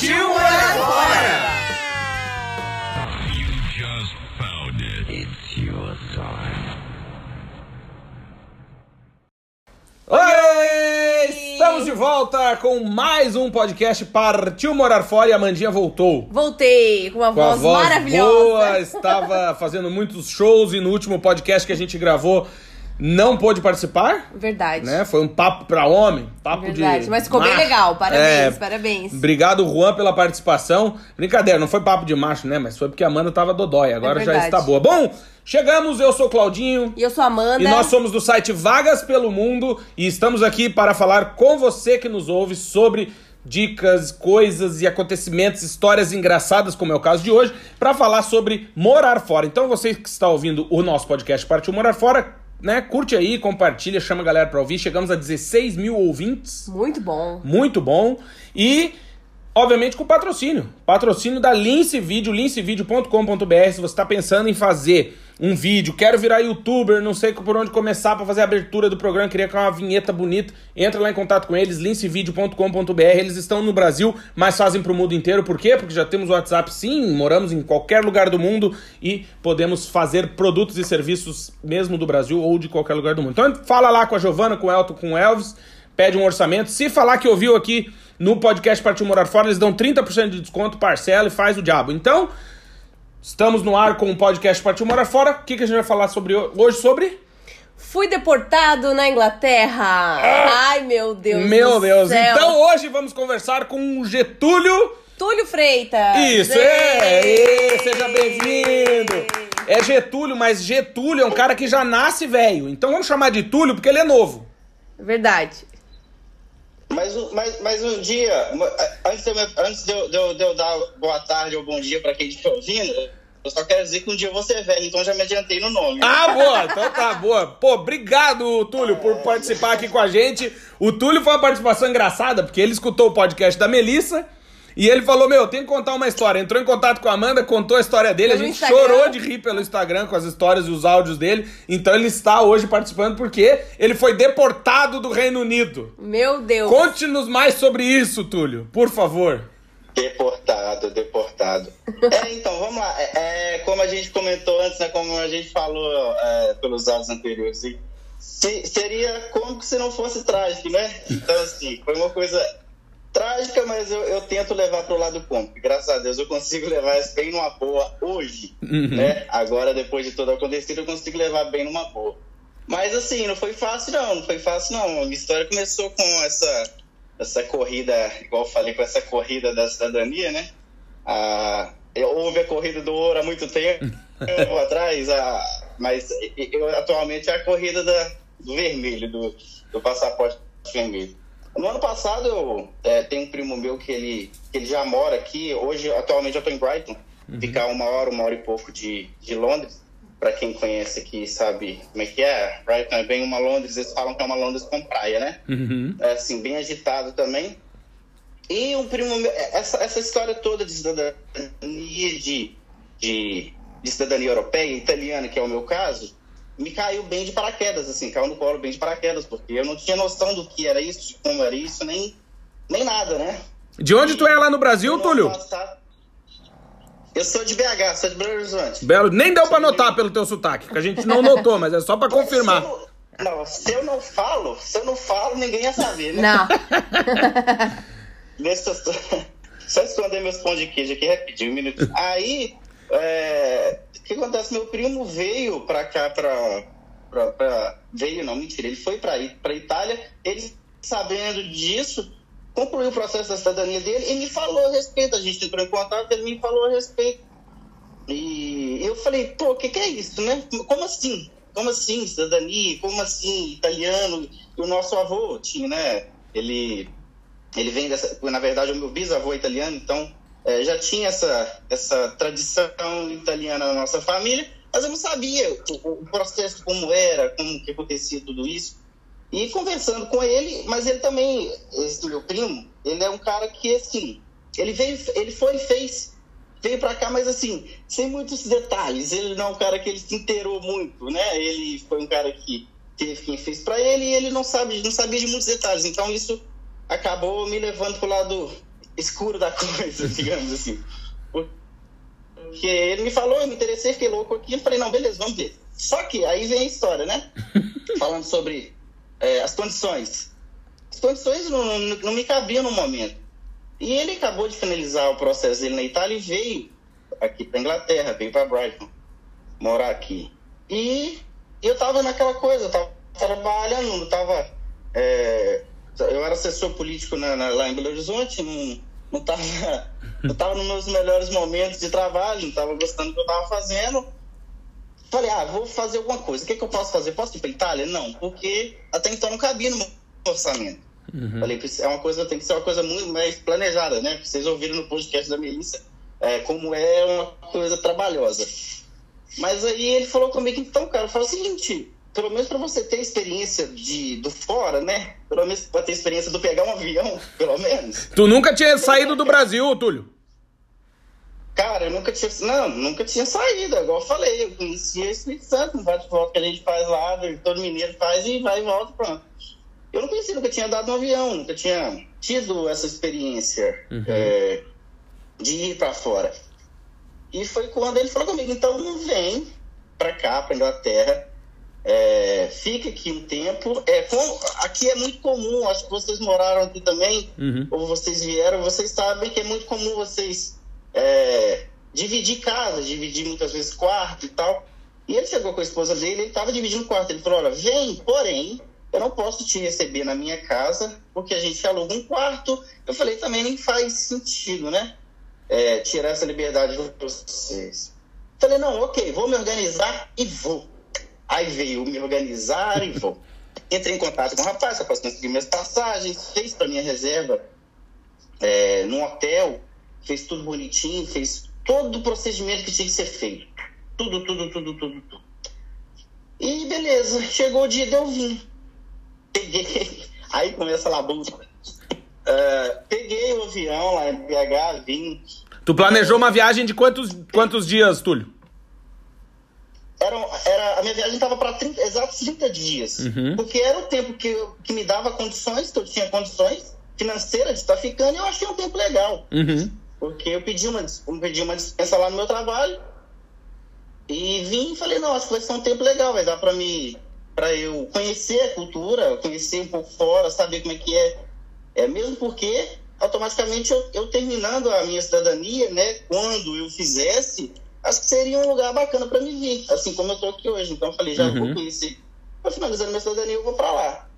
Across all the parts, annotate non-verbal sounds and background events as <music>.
Partiu morar fora! Oi! Estamos de volta com mais um podcast Partiu Morar Fora e a Mandinha voltou. Voltei com uma Com a voz, voz maravilhosa. boa, estava fazendo muitos shows e no último podcast que a gente gravou não pôde participar, Verdade. né? Foi um papo pra homem, papo Verdade. de Mas ficou bem macho. legal. Parabéns, É, parabéns. Obrigado, Juan, pela participação. Brincadeira, não foi papo de macho, né? Mas foi porque a Amanda tava dodói. Agora já É verdade. está boa. Bom, chegamos. Eu sou o Claudinho. E eu sou a Amanda. E nós somos do site Vagas pelo Mundo. E estamos aqui para falar com você que nos ouve sobre dicas, coisas e acontecimentos, histórias engraçadas, como é o caso de hoje, para falar sobre morar fora. Então, você que está ouvindo o nosso podcast Partiu Morar Fora, né? Curte aí, compartilha, chama a galera para ouvir. Chegamos a 16 mil ouvintes Muito bom. muito bom. E, obviamente, com patrocínio. Patrocínio da Lince Video, lincevideo.com.br. Se você está pensando em fazer um vídeo, quero virar youtuber, não sei por onde começar para fazer a abertura do programa, queria criar uma vinheta bonita, entra lá em contato com eles, lincevideo.com.br. Eles estão no Brasil, mas fazem para o mundo inteiro. Por quê? Porque já temos WhatsApp, sim, moramos em qualquer lugar do mundo e podemos fazer produtos e serviços mesmo do Brasil ou de qualquer lugar do mundo. Então, fala lá com a Giovana, com o Elton, com o Elvis pede um orçamento. Se falar que ouviu aqui no podcast Partiu Morar Fora, eles dão 30% de desconto, parcela e faz o diabo. Então, estamos no ar com o podcast Partiu Morar Fora. O que, que a gente vai falar sobre ho- hoje? Sobre? Fui deportado na Inglaterra. Ai, meu Deus. Ah! Meu do Deus. céu. Então, hoje vamos conversar com o Getúlio. Túlio Freitas. Isso, é! Ê, Seja bem-vindo! É Getúlio, mas Getúlio é um cara que já nasce velho. Então vamos chamar de Túlio porque ele é novo. Verdade. Mas, mas, mas um dia, antes, de eu, antes de, eu, de eu- de eu dar boa tarde ou bom dia pra quem estiver ouvindo, eu só quero dizer que um dia vou ser velho, então já me adiantei no nome. Ah, boa, então tá boa. Pô, obrigado, Túlio, por participar aqui com a gente. O Túlio foi uma participação engraçada, porque ele escutou o podcast da Melissa e ele falou: Meu, tem que contar uma história. Entrou em contato com a Amanda, contou a história dele. Pelo a gente Instagram. chorou de rir pelo Instagram com as histórias e os áudios dele. Então ele está hoje participando porque ele foi deportado do Reino Unido. Meu Deus. Conte-nos mais sobre isso, Túlio, por favor. Deportado, deportado. É, então, vamos lá. É, é, como a gente comentou antes, né, como a gente falou é, pelos áudios anteriores, e se- seria como se não fosse trágico, né? Então, assim, foi uma coisa trágica, mas eu, eu tento levar pro lado cômico. Graças a Deus eu consigo <laughs> levar isso bem numa boa hoje, né? Agora, depois de tudo acontecido, eu consigo levar bem numa boa. Mas, assim, não foi fácil, não. Não foi fácil, não. A minha história começou com essa essa corrida, igual eu falei, com essa corrida da cidadania, né? Ah, houve a corrida do ouro há muito tempo <laughs> atrás, ah, mas eu, atualmente é a corrida da, do vermelho, do, do passaporte vermelho. No ano passado, eu é, tenho um primo meu que ele, que ele já mora aqui. Hoje, atualmente, eu estou em Brighton. Ficar uma hora, uma hora e pouco de, de Londres. Para quem conhece aqui sabe como é que é. Brighton é bem uma Londres, eles falam que é uma Londres com praia, né? Uhum. é, assim, bem agitado também. E um primo meu, essa, essa história toda de cidadania de, de, de cidadania europeia, italiana, que é o meu caso, me caiu bem de paraquedas, assim, caiu no colo bem de paraquedas, porque eu não tinha noção do que era isso, de como era isso, nem, nem nada, né? De onde tu é lá no Brasil, Túlio? passado- Eu sou de BH, sou de Belo Horizonte. Belo, nem deu pra notar pelo teu sotaque, que a gente não notou, mas é só pra <laughs> confirmar. Se não, não, se eu não falo, se eu não falo, ninguém ia saber, né? Não. <laughs> Deixa eu <laughs> só esconder meus pão de queijo aqui rapidinho, um minuto. Aí, é, o que acontece? Meu primo veio pra cá, pra- Veio, não, mentira. Ele foi pra Itália, ele sabendo disso, concluiu o processo da cidadania dele e me falou a respeito. A gente entrou em contato, ele me falou a respeito. E eu falei, pô, o que, que é isso, né? Como assim? Como assim, cidadania? Como assim, italiano? E o nosso avô tinha, né? Ele, ele vem dessa. Na verdade, o meu bisavô é italiano, então é, já tinha essa, essa tradição italiana na nossa família, mas eu não sabia o, o processo como era, como que acontecia tudo isso. E conversando com ele, mas ele também, esse meu primo, ele é um cara que, assim, ele veio, ele foi e fez, veio para cá, mas assim, sem muitos detalhes. Ele não é um cara que ele se inteirou muito, né? Ele foi um cara que teve quem fez para ele e ele não sabe, não sabia de muitos detalhes. Então isso acabou me levando pro lado escuro da <laughs> coisa, digamos assim. Porque ele me falou, eu me interessei, fiquei louco aqui, eu falei, não, beleza, vamos ver. Só que aí vem a história, né? <laughs> Falando sobre é, as condições. As condições não, não, não me cabiam no momento. E ele acabou de finalizar o processo dele na Itália e veio aqui para Inglaterra, veio para Brighton, morar aqui. E eu tava naquela coisa, eu tava trabalhando, tava. É, eu era assessor político na, na, lá em Belo Horizonte, não, não, tava, não tava nos meus melhores momentos de trabalho, não tava gostando do que eu tava fazendo. Falei, ah, vou fazer alguma coisa. O que, que eu posso fazer? Posso ir para Itália? Não, porque até então não cabia no meu orçamento. Uhum. Falei, é uma coisa, tem que ser uma coisa muito mais planejada, né? Vocês ouviram no podcast da Melissa é, como é uma coisa trabalhosa. Mas aí ele falou comigo, então, cara, fala o seguinte, pelo menos para você ter experiência de, do fora, né? Pelo menos para ter experiência do pegar um avião, <laughs> pelo menos. Tu nunca tinha saído do Brasil, Túlio? Cara, eu nunca tinha. Não, nunca tinha saído, igual eu falei. Eu conhecia o Espírito Santo, um bate-volta que a gente faz lá, todo mineiro faz e vai e volta, pronto. Eu não conhecia, nunca tinha dado um avião, nunca tinha tido essa experiência uhum. é, de ir para fora. E foi quando ele falou comigo: então não vem para cá, para Inglaterra, é, fica aqui um tempo. É, com, aqui é muito comum, acho que vocês moraram aqui também, uhum. ou vocês vieram, vocês sabem que é muito comum vocês é, dividir casa, dividir muitas vezes quarto e tal. E ele chegou com a esposa dele, ele estava dividindo quarto. Ele falou: Olha, vem, porém, eu não posso te receber na minha casa, porque a gente aluga um quarto. Eu falei: também nem faz sentido, né? É, tirar essa liberdade de vocês. Falei: Não, ok, vou me organizar e vou. Aí veio me organizar e vou. Entrei em contato com o rapaz, o rapaz conseguiu minhas passagens, fez para minha reserva é, num hotel fez tudo bonitinho, fez todo o procedimento que tinha que ser feito. Tudo, tudo, tudo, tudo, tudo. E beleza, chegou o dia de eu vir. Peguei, <laughs> aí começa a labuta. Uh, peguei o avião lá em BH, vim. Tu planejou uma viagem de quantos, quantos dias, Túlio? Era, era, a minha viagem estava para exatos 30 dias. Uhum. Porque era o tempo que, que me dava condições, que eu tinha condições financeiras de estar ficando, e eu achei um tempo legal. Uhum. Porque eu pedi uma, eu pedi uma dispensa lá no meu trabalho e vim e falei, não, acho que vai ser um tempo legal, vai dar para mim, para eu conhecer a cultura, conhecer um pouco fora, saber como é que é. É mesmo porque automaticamente eu, eu terminando a minha cidadania, né, quando eu fizesse, acho que seria um lugar bacana para me vir, assim como eu tô aqui hoje. Então eu falei, já uhum. vou conhecer. Para finalizar minha cidadania, eu vou para lá.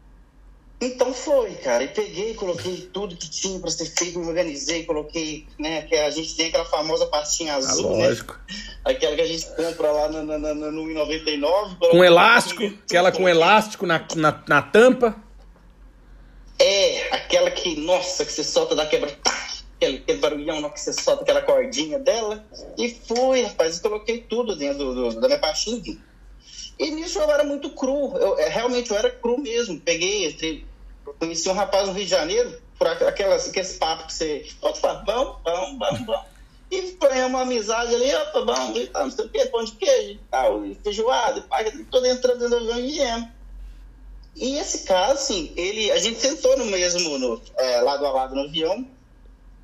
Então foi, cara. E peguei, coloquei tudo que tinha para ser feito, me organizei, coloquei, né? Que a gente tem aquela famosa pastinha ah, azul, ah, lógico. né? Aquela que a gente compra lá no, no, no, no 99. Com elástico, aquela com elástico na, na, na, tampa. É, aquela que, nossa, que você solta da quebra. Tá, aquele, aquele barulhão que você solta aquela cordinha dela. E fui, rapaz, e coloquei tudo dentro do, do, da minha pastinha. E nisso eu era muito cru. Eu, é, realmente eu era cru mesmo. Peguei, conheci um rapaz no Rio de Janeiro, por aquelas, aqueles papos que você. Vamos, vamos, vamos, vamos. E foi uma amizade ali, opa, vamos, e tal, não sei o quê, pão de queijo tal, e feijoada, e pai, todo entrando dentro do avião e viemos. E esse caso, assim, ele, a gente sentou no mesmo, no, é, lado a lado no avião,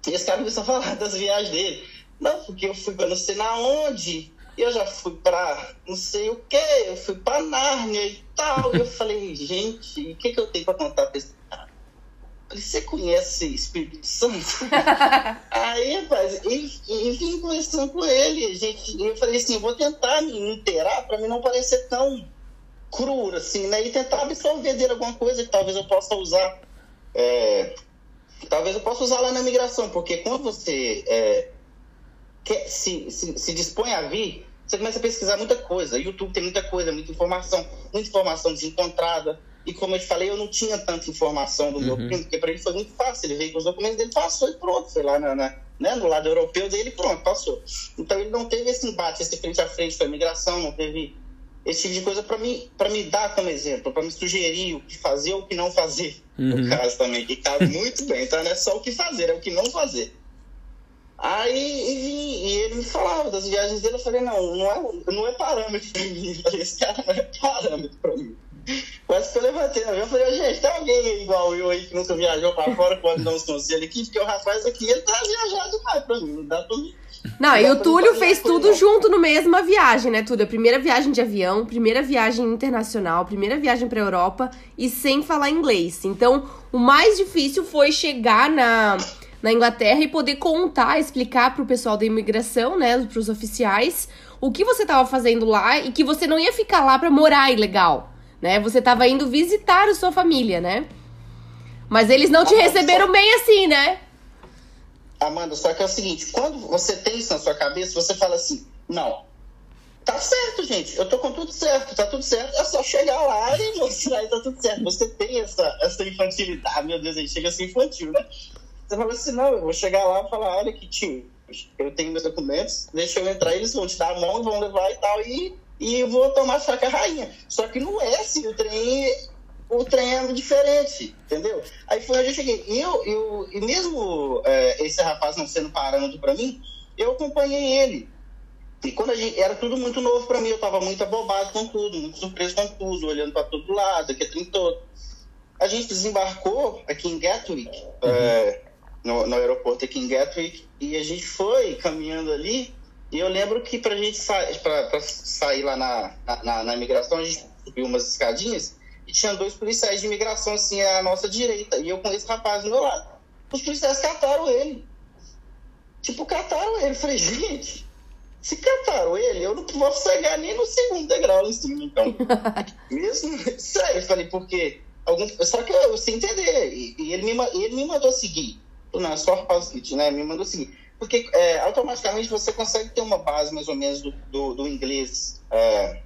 e esse cara começou a falar das viagens dele. Não, porque eu fui pra não sei na onde, eu já fui pra não sei o que, eu fui pra Nárnia e tal. E eu falei, gente, o que, que eu tenho pra contar pra esse cara? falei, você conhece Espírito Santo? <laughs> Aí, rapaz, e, e vim conversando com ele. Gente, eu falei assim, vou tentar me inteirar pra mim não parecer tão cru, assim, né? E tentar absorver dele alguma coisa que talvez eu possa usar. É, talvez eu possa usar lá na migração, porque quando você é, quer, se, se, se dispõe a vir, você começa a pesquisar muita coisa. YouTube tem muita coisa, muita informação, muita informação desencontrada. e como eu te falei, eu não tinha tanta informação do meu Uhum. primo, porque para ele foi muito fácil. Ele veio com os documentos dele, passou e pronto. Foi lá na, na- né, no lado europeu dele, pronto, passou. Então ele não teve esse embate, esse frente a frente com a imigração, não teve esse tipo de coisa para me, pra me dar como exemplo, para me sugerir o que fazer ou o que não fazer. Uhum. No caso também, que cabe <laughs> muito bem, tá? Não é só o que fazer, é o que não fazer. Aí e, e ele me falava das viagens dele, eu falei, não, não é, não é parâmetro pra mim. Eu <laughs> falei, esse cara não é parâmetro pra mim. Quase que eu levantei na avião e falei, gente, tem alguém igual eu aí que nunca viajou pra fora, pode dar uns conselhos aqui, porque o rapaz aqui, ele tá viajado demais pra mim, não dá pra mim. Não, e o Túlio fez tudo junto no mesma viagem, né, Túlio? A primeira viagem de avião, primeira viagem internacional, primeira viagem pra Europa e sem falar inglês. Então, o mais difícil foi chegar na, na Inglaterra e poder contar, explicar pro pessoal da imigração, né, pros oficiais, o que você tava fazendo lá e que você não ia ficar lá pra morar ilegal, né? Você tava indo visitar a sua família, né? Mas eles não te receberam bem assim, né? Amanda, só que é o seguinte, quando você tem isso na sua cabeça, você fala assim, não, tá certo, gente, eu tô com tudo certo, tá tudo certo, é só chegar lá e mostrar e tá tudo certo. Você tem essa, essa infantilidade, meu Deus, a gente chega a ser infantil, né? Você fala assim, não, eu vou chegar lá e falar, olha que tio, eu tenho meus documentos, deixa eu entrar, eles vão te dar a mão, vão levar e tal, e, e vou tomar faca rainha. Só que não é assim, o trem o trem é diferente, entendeu? Aí foi onde eu cheguei. E, eu, eu, e mesmo é, esse rapaz não sendo parâmetro para mim, eu acompanhei ele. E quando a gente. Era tudo muito novo para mim, eu tava muito abobado com tudo, muito surpreso com tudo, olhando para todo lado, aquele trem todo. A gente desembarcou aqui em Gatwick, é, no, no aeroporto aqui em Gatwick, e a gente foi caminhando ali. E eu lembro que pra gente sa pra, pra sair lá na, na, na imigração, a gente subiu umas escadinhas e tinha dois policiais de imigração assim à nossa direita. E eu com esse rapaz do meu lado. Os policiais cataram ele. Tipo, cataram ele. Eu falei, gente, se cataram ele, eu não vou chegar nem no segundo degrau lá em cima, então. Mesmo, sério, eu falei, porque. Algum, só que eu sem entender. E, e ele, me, ele me mandou seguir. Não, é só rapaz né? Me mandou seguir. Porque é, automaticamente você consegue ter uma base mais ou menos do, do, do inglês. é,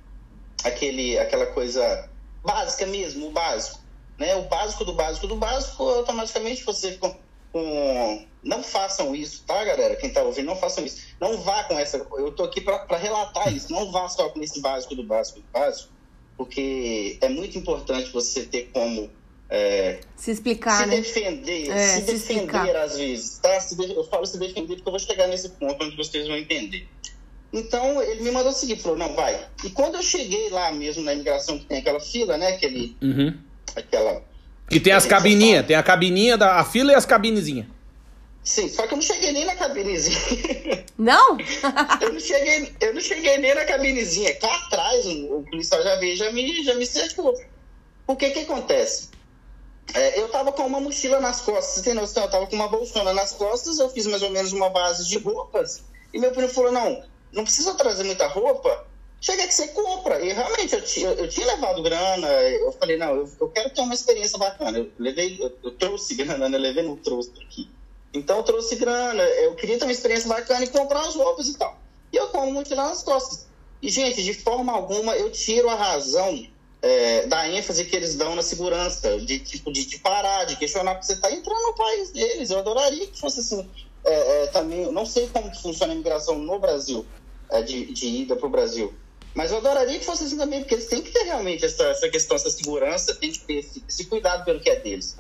aquele, aquela coisa básica mesmo, o básico. Né? O básico do básico do básico, automaticamente você com, com... Não façam isso, tá, galera? Quem tá ouvindo, não façam isso. Não vá com essa. Eu tô aqui para relatar isso. Não vá só com esse básico do básico do básico, porque é muito importante você ter como é, Se explicar, se né? defender, É, se se defender explicar. às vezes, tá? Eu falo se defender porque eu vou chegar nesse ponto onde vocês vão entender. Então, ele me mandou o seguinte, falou, não, vai. E quando eu cheguei lá mesmo na imigração, que tem aquela fila, né, aquele, Uhum. aquela... E tem as cabininhas, tem a cabininha da a fila e as cabinezinhas. Sim, só que eu não cheguei nem na cabinezinha. <laughs> Não? eu, não cheguei, eu não cheguei nem na cabinezinha. Cá atrás, o, o policial já veio, já me, já me cercou. O que que acontece? É, eu tava com uma mochila nas costas, você tem noção? Eu tava com uma bolsona nas costas, eu fiz mais ou menos uma base de roupas, e meu primo falou, não, não precisa trazer muita roupa, chega que você compra. E realmente, eu, ti- eu, tinha levado grana, eu falei, não, eu, eu quero ter uma experiência bacana. Eu levei, eu, eu trouxe grana, né? Eu levei, não trouxe aqui. Então eu trouxe grana, eu queria ter uma experiência bacana e comprar as roupas e tal. E eu como mochila nas costas. E, gente, de forma alguma eu tiro a razão é, da ênfase que eles dão na segurança, de tipo, de, de parar, de questionar, porque você está entrando no país deles. Eu adoraria que fosse assim. É, é, também, não sei como funciona a imigração no Brasil, de, de ida para o Brasil. Mas eu adoraria que fosse assim também, porque eles têm que ter realmente essa, essa questão, essa segurança, tem que ter esse, esse cuidado pelo que é deles.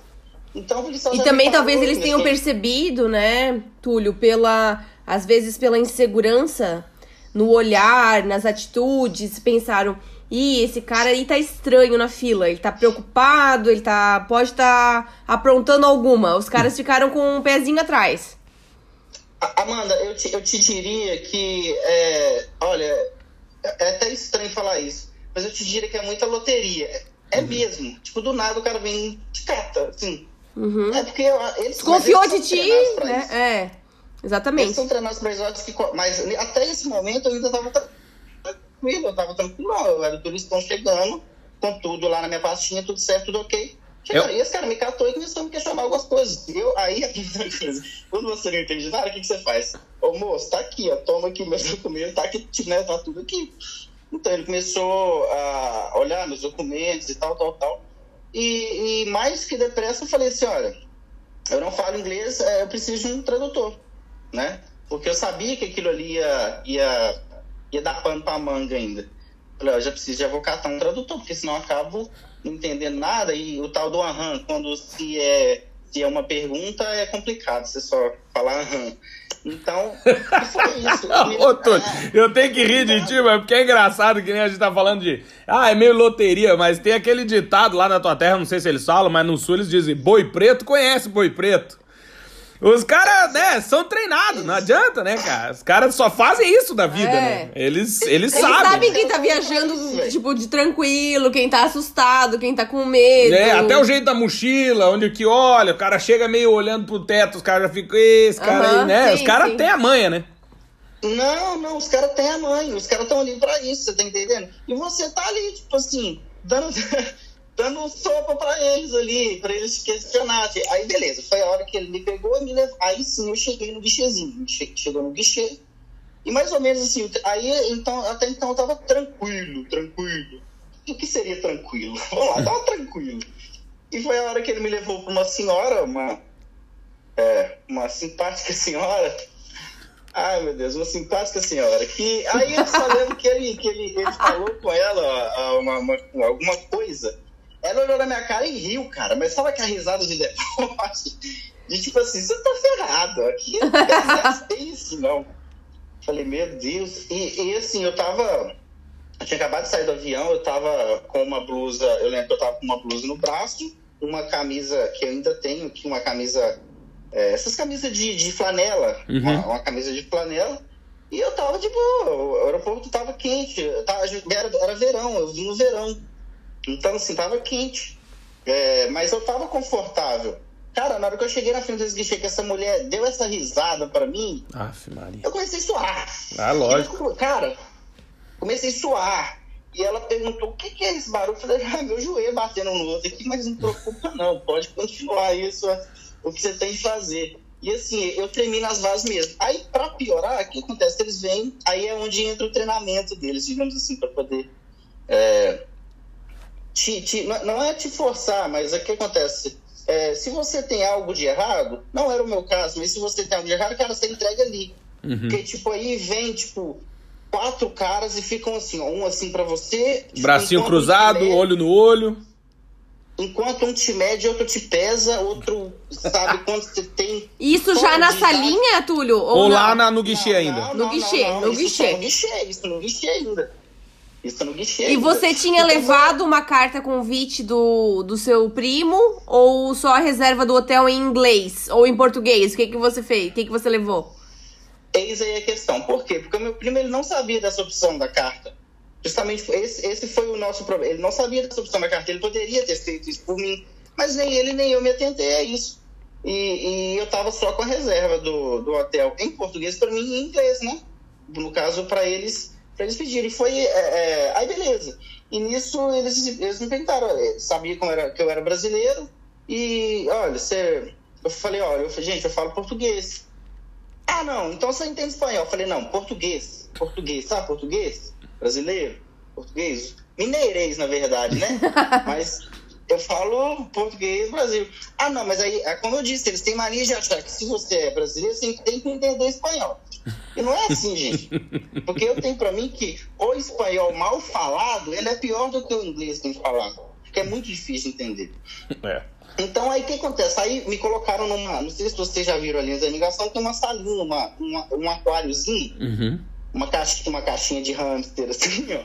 Então, E também talvez eles tenham percebido, né, Túlio, pela às vezes pela insegurança no olhar, nas atitudes, pensaram, ih, esse cara aí tá estranho na fila, ele tá preocupado, ele tá pode estar tá aprontando alguma. Os caras ficaram com um pezinho atrás. Amanda, eu te, eu te diria que, é, olha, é até estranho falar isso, mas eu te diria que é muita loteria. É Uhum. mesmo. Tipo, do nada o cara vem te cata, assim. Uhum. É porque eles Desconfiou de eles são ti, né? isso. É. Eles Exatamente. são treinados pra isso, que, mas até esse momento eu ainda tava tra- tranquilo, eu tava tranquilo, não, eu era turistão chegando, com tudo lá na minha pastinha, tudo certo, tudo ok. Chegaram, Eu- E esse cara me catou e começou a me questionar algumas coisas. Eu, aí, a primeira coisa, quando você não entende nada, o que, que você faz? Ô moço, tá aqui, ó, toma aqui meus <laughs> documentos, tá aqui, né, tá tudo aqui. Então ele começou a olhar meus documentos e tal, tal, tal. E, e mais que depressa eu falei assim, olha, eu não falo inglês, é, eu preciso de um tradutor, né? Porque eu sabia que aquilo ali ia, ia, ia dar pano pra manga ainda. Falei, ó, eu já preciso de avocatar um tradutor, porque senão eu acabo entendendo nada. E o tal do aham, quando se é, se é uma pergunta, é complicado você só falar aham. Então, foi isso. <laughs> Ô, Túlio, eu tenho que rir de ti, mas porque é engraçado que nem a gente tá falando de. Ah, é meio loteria, mas tem aquele ditado lá na tua terra, não sei se eles falam, mas no sul eles dizem: boi preto conhece boi preto. Os caras, né, são treinados, não adianta, né, cara? Os caras só fazem isso da vida, É. né? Eles, eles, Eles sabem. sabem quem tá viajando, tipo, de tranquilo, quem tá assustado, quem tá com medo. É, até o jeito da mochila, onde que olha, o cara chega meio olhando pro teto, os caras já ficam, esse cara aí, Aham, né? sim, os caras têm a manha, né? Não, não, os caras têm a mãe, os caras estão ali pra isso, você tá entendendo? E você tá ali, tipo assim, dando, <laughs> dando sopa pra eles ali, pra eles questionarem. Aí, beleza, foi a hora que ele me pegou e me levou. Aí sim eu cheguei no guichezinho. Che- Chegou no guichê. E mais ou menos assim, aí, então, até então eu tava tranquilo, tranquilo. O que seria tranquilo? <laughs> Vamos lá, tava tranquilo. E foi a hora que ele me levou pra uma senhora, uma, é, uma simpática senhora. Ai, meu Deus, uma simpática senhora. Que aí eu só lembro que ele, que ele, ele falou com ela uma, uma- alguma coisa. Ela olhou na minha cara e riu, cara. Mas sabe aquela risada de deboche? De tipo assim, você tá ferrado. Aqui não é isso, não. Falei, meu Deus. E, e assim, eu tava. Eu tinha acabado de sair do avião, eu tava com uma blusa. Eu lembro que eu tava com uma blusa no braço, uma camisa que eu ainda tenho aqui, uma camisa. é, essas camisas de, de flanela. Uhum. Uma, uma camisa de flanela. E eu tava de boa, o aeroporto tava quente, tava, era, era verão, eu vim no verão. Então, assim, tava quente. É, mas eu tava confortável. Cara, na hora que eu cheguei na frente desse guichê, que essa mulher deu essa risada pra mim, Aff, Maria. eu comecei a suar. Ah, lógico. E, cara, comecei a suar. E ela perguntou, o que, que é esse barulho? Eu falei, ah, meu joelho batendo no outro aqui, mas não preocupa não, pode continuar isso, é o que você tem de fazer. E assim, eu tremi nas vases mesmo. Aí, pra piorar, o que acontece? Eles vêm, aí é onde entra o treinamento deles, digamos assim, pra poder... é, te, te- não- não é te forçar, mas o que acontece? É, se você tem algo de errado, não era o meu caso, mas se você tem algo de errado, cara, você entrega ali. Uhum. Porque, tipo, aí vem, tipo, quatro caras e ficam assim, ó, um assim pra você. tipo, Bracinho cruzado, um mede- olho no olho. Enquanto um te mede, outro te pesa, outro sabe <laughs> quanto você tem. Isso já na salinha, Túlio? Ou, Ou não? lá na- no guichê Não, ainda. não, No não, guichê, não, no isso guichê. no guichê, isso no guichê ainda. Isso no guichê E ainda. você tinha Então, levado uma carta convite do, do seu primo ou só a reserva do hotel em inglês ou em português? O que, que você fez? O que, que você levou? Eis aí a questão. Por quê? Porque o meu primo ele não sabia dessa opção da carta. Justamente esse, esse foi o nosso problema. Ele não sabia dessa opção da carta. Ele poderia ter feito isso por mim, mas nem ele nem eu me atentei a isso. E, e eu tava só com a reserva do, do hotel em português para mim e em inglês, né? No caso, para eles, pra eles pedirem. Foi. é, é, aí, beleza. E nisso eles, eles me perguntaram, eh, sabia que eu, era, que eu era brasileiro. E olha, você. Eu falei, olha, eu, gente, eu falo português. Ah, não, então você entende espanhol. Eu falei, não, português. Português, sabe português? Brasileiro? Português? Mineirês, na verdade, né? <laughs> Mas eu falo português Brasil. Ah, não, mas aí, é como eu disse, eles têm mania de achar que se você é brasileiro, você tem que entender espanhol. E não é assim, gente. Porque eu tenho pra mim que o espanhol mal falado, ele é pior do que o inglês bem falado. Porque é muito difícil entender. É. Então aí o que acontece? Aí me colocaram numa. Não sei se vocês já viram ali na ligação, tem uma salinha, uma, uma- um aquáriozinho, Uhum. uma, caixa, uma caixinha de hamster, assim, ó.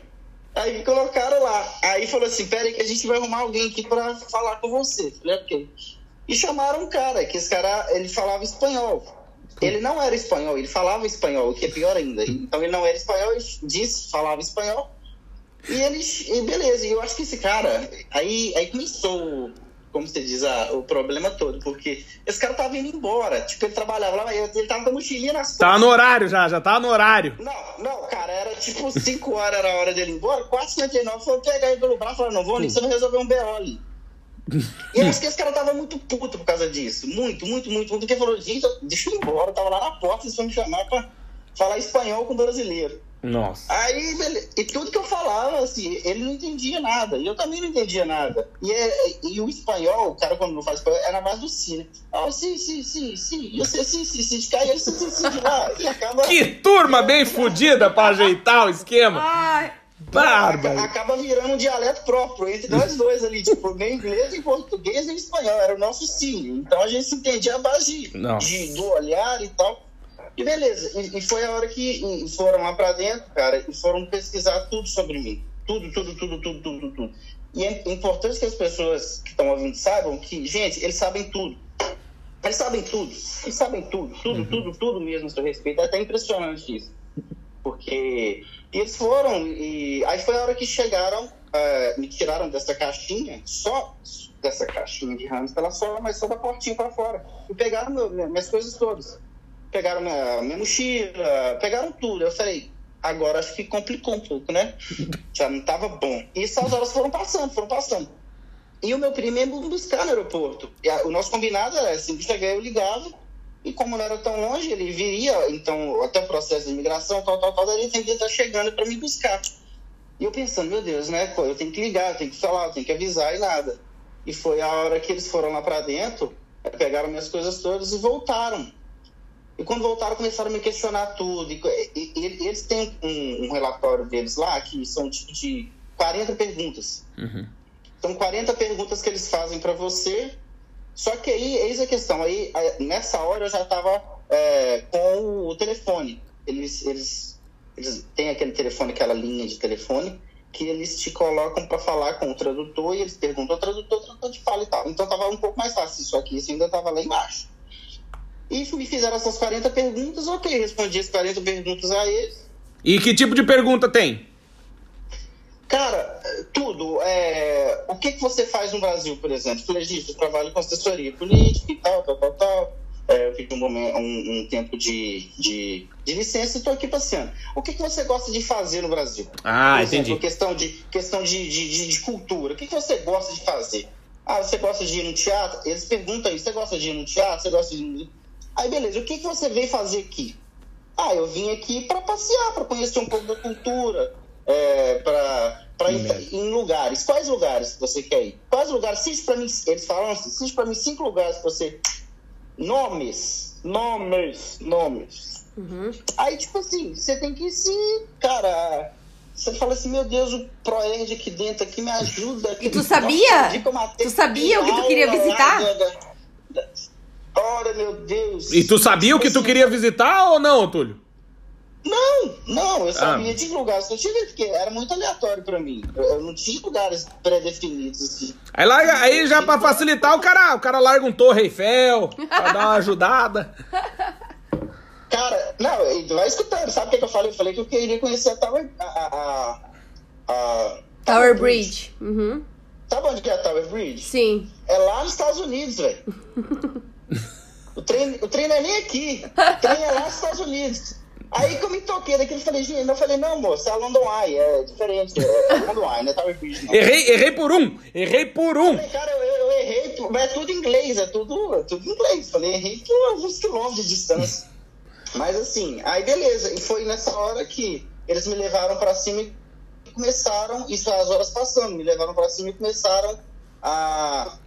Aí me colocaram lá. Aí falou assim: pera aí que a gente vai arrumar alguém aqui pra falar com você. Falei, ok. E chamaram um cara, que esse cara, ele falava espanhol. Ele não era espanhol, ele falava espanhol, o que é pior ainda. Então ele não era espanhol, ele disse, falava espanhol. E eles, e beleza, e eu acho que esse cara, aí, aí começou, como você diz, o problema todo, porque esse cara tava indo embora, tipo, ele trabalhava lá, ele tava com a mochilinha nas Tá no horário já, já tá no horário. Não, não, cara, era tipo 5 horas era a hora dele ir embora, 4h59 foi pegar ele pelo braço e falar, não, vou ali, você vai resolver um BO ali. E eu acho que esse cara tava muito puto por causa disso, muito, muito, muito, muito, porque falou, gente, deixa eu ir embora, eu tava lá na porta, vocês vão me chamar pra falar espanhol com brasileiro. Nossa. Aí, beleza. E tudo que eu falava, assim, ele não entendia nada. E eu também não entendia nada. E, é, e o espanhol, o cara quando não faz espanhol, é na base do si? Ah, sim, sim, sim, sim. E você, sim, sim, sim, de cá, e ele, sim, sim, sim, de lá. E acaba... Que turma bem fodida pra ajeitar o esquema. Ai, Bárbaro. Acaba virando um dialeto próprio entre nós dois ali, tipo, nem inglês, nem português, nem espanhol. Era o nosso sim. Então a gente se entendia a base de, do olhar e tal. E beleza. E, e foi a hora que foram lá pra dentro, cara, e foram pesquisar tudo sobre mim. Tudo, tudo, tudo, tudo, tudo, tudo. E é importante que as pessoas que estão ouvindo saibam que, gente, eles sabem tudo. Eles sabem tudo. Eles sabem tudo. Tudo, tudo, tudo mesmo a seu respeito. É até impressionante isso. Porque eles foram e aí foi a hora que chegaram, eh, me tiraram dessa caixinha, só dessa caixinha de hamster, ela só, mas só da portinha para fora. E pegaram meu- minha- minhas coisas todas. Pegaram minha, minha mochila, pegaram tudo. Eu falei, agora acho que complicou um pouco, né? <laughs> Já não tava bom. E essas horas foram passando, foram passando. E o meu primo ia me buscar no aeroporto. E a- o nosso combinado era assim, chegar eu ligava, e como não era tão longe, ele viria, então, até o processo de imigração, tal, tal, tal, daí ele teria que estar chegando para me buscar. E eu pensando, meu Deus, né, eu tenho que ligar, eu tenho que falar, eu tenho que avisar e nada. E foi a hora que eles foram lá para dentro, pegaram minhas coisas todas e voltaram. E quando voltaram, começaram a me questionar tudo. E, e- e eles têm um, um relatório deles lá, que são tipo de 40 perguntas. Uhum. São 40 perguntas que eles fazem para você. Só que aí, eis a questão. Aí, nessa hora eu já estava com o telefone. Eles, eles, eles têm aquele telefone, aquela linha de telefone, que eles te colocam para falar com o tradutor e eles perguntam ao tradutor, o tradutor te fala e tal. Então tava um pouco mais fácil isso aqui, isso ainda tava lá embaixo. E me fizeram essas 40 perguntas, ok, respondi as 40 perguntas a eles. E que tipo de pergunta tem? Cara, tudo. É... O que, que você faz no Brasil, por exemplo? Falei, gente, eu trabalho com assessoria política e tal, tal, tal, tal. É, eu fiz um, momento, um, um tempo de, de, de licença e estou aqui passeando. O que, que você gosta de fazer no Brasil? Ah, por exemplo, entendi. questão de, questão de, de, de, cultura. O que, que você gosta de fazer? Ah, você gosta de ir no teatro? Eles perguntam aí, você gosta de ir no teatro? Você gosta de ir... Aí, beleza, o que, que você veio fazer aqui? Ah, eu vim aqui para passear, para conhecer um pouco da cultura, é, para ir em lugares. Quais lugares você quer ir? Quais lugares? Cite para mim, eles falam assim, cite para mim cinco lugares que você... Nomes, nomes, nomes. Uhum. Aí, tipo assim, você tem que se. Cara, você fala assim, meu Deus, o ProErd aqui dentro aqui me ajuda. E tu sabia? Nossa, Tu sabia o que tu queria lá visitar? da- da- da- Ora, meu Deus. E tu sabia o que tu queria visitar ou não, Túlio? Não, não, eu sabia Ah. de lugares que eu tinha porque era muito aleatório pra mim. Eu, eu não tinha lugares pré-definidos, assim. Aí, larga, aí já pra facilitar, o cara, o cara larga um Torre Eiffel pra dar uma ajudada. <laughs> Cara, não, vai escutando, sabe o que, que eu falei? Eu falei que eu queria conhecer a Tower. A, a, a, a- Tower Bridge. Uhum. Sabe onde que é a Tower Bridge? Sim. É lá nos Estados Unidos, velho. <laughs> o, trem, o trem não é nem aqui. O trem é lá nos Estados Unidos. Aí que eu me toquei daquilo, falei, gente, eu falei, não, moço, é a London Eye, é diferente. É London Eye, não é Tower Bridge, não. Errei, errei por um, errei por um. Falei, cara, eu, eu errei, mas é tudo inglês, é tudo, é tudo inglês. Falei, errei por alguns quilômetros de distância. Mas assim, aí beleza. E foi nessa hora que eles me levaram pra cima e começaram, isso as horas passando, me levaram pra cima e começaram a,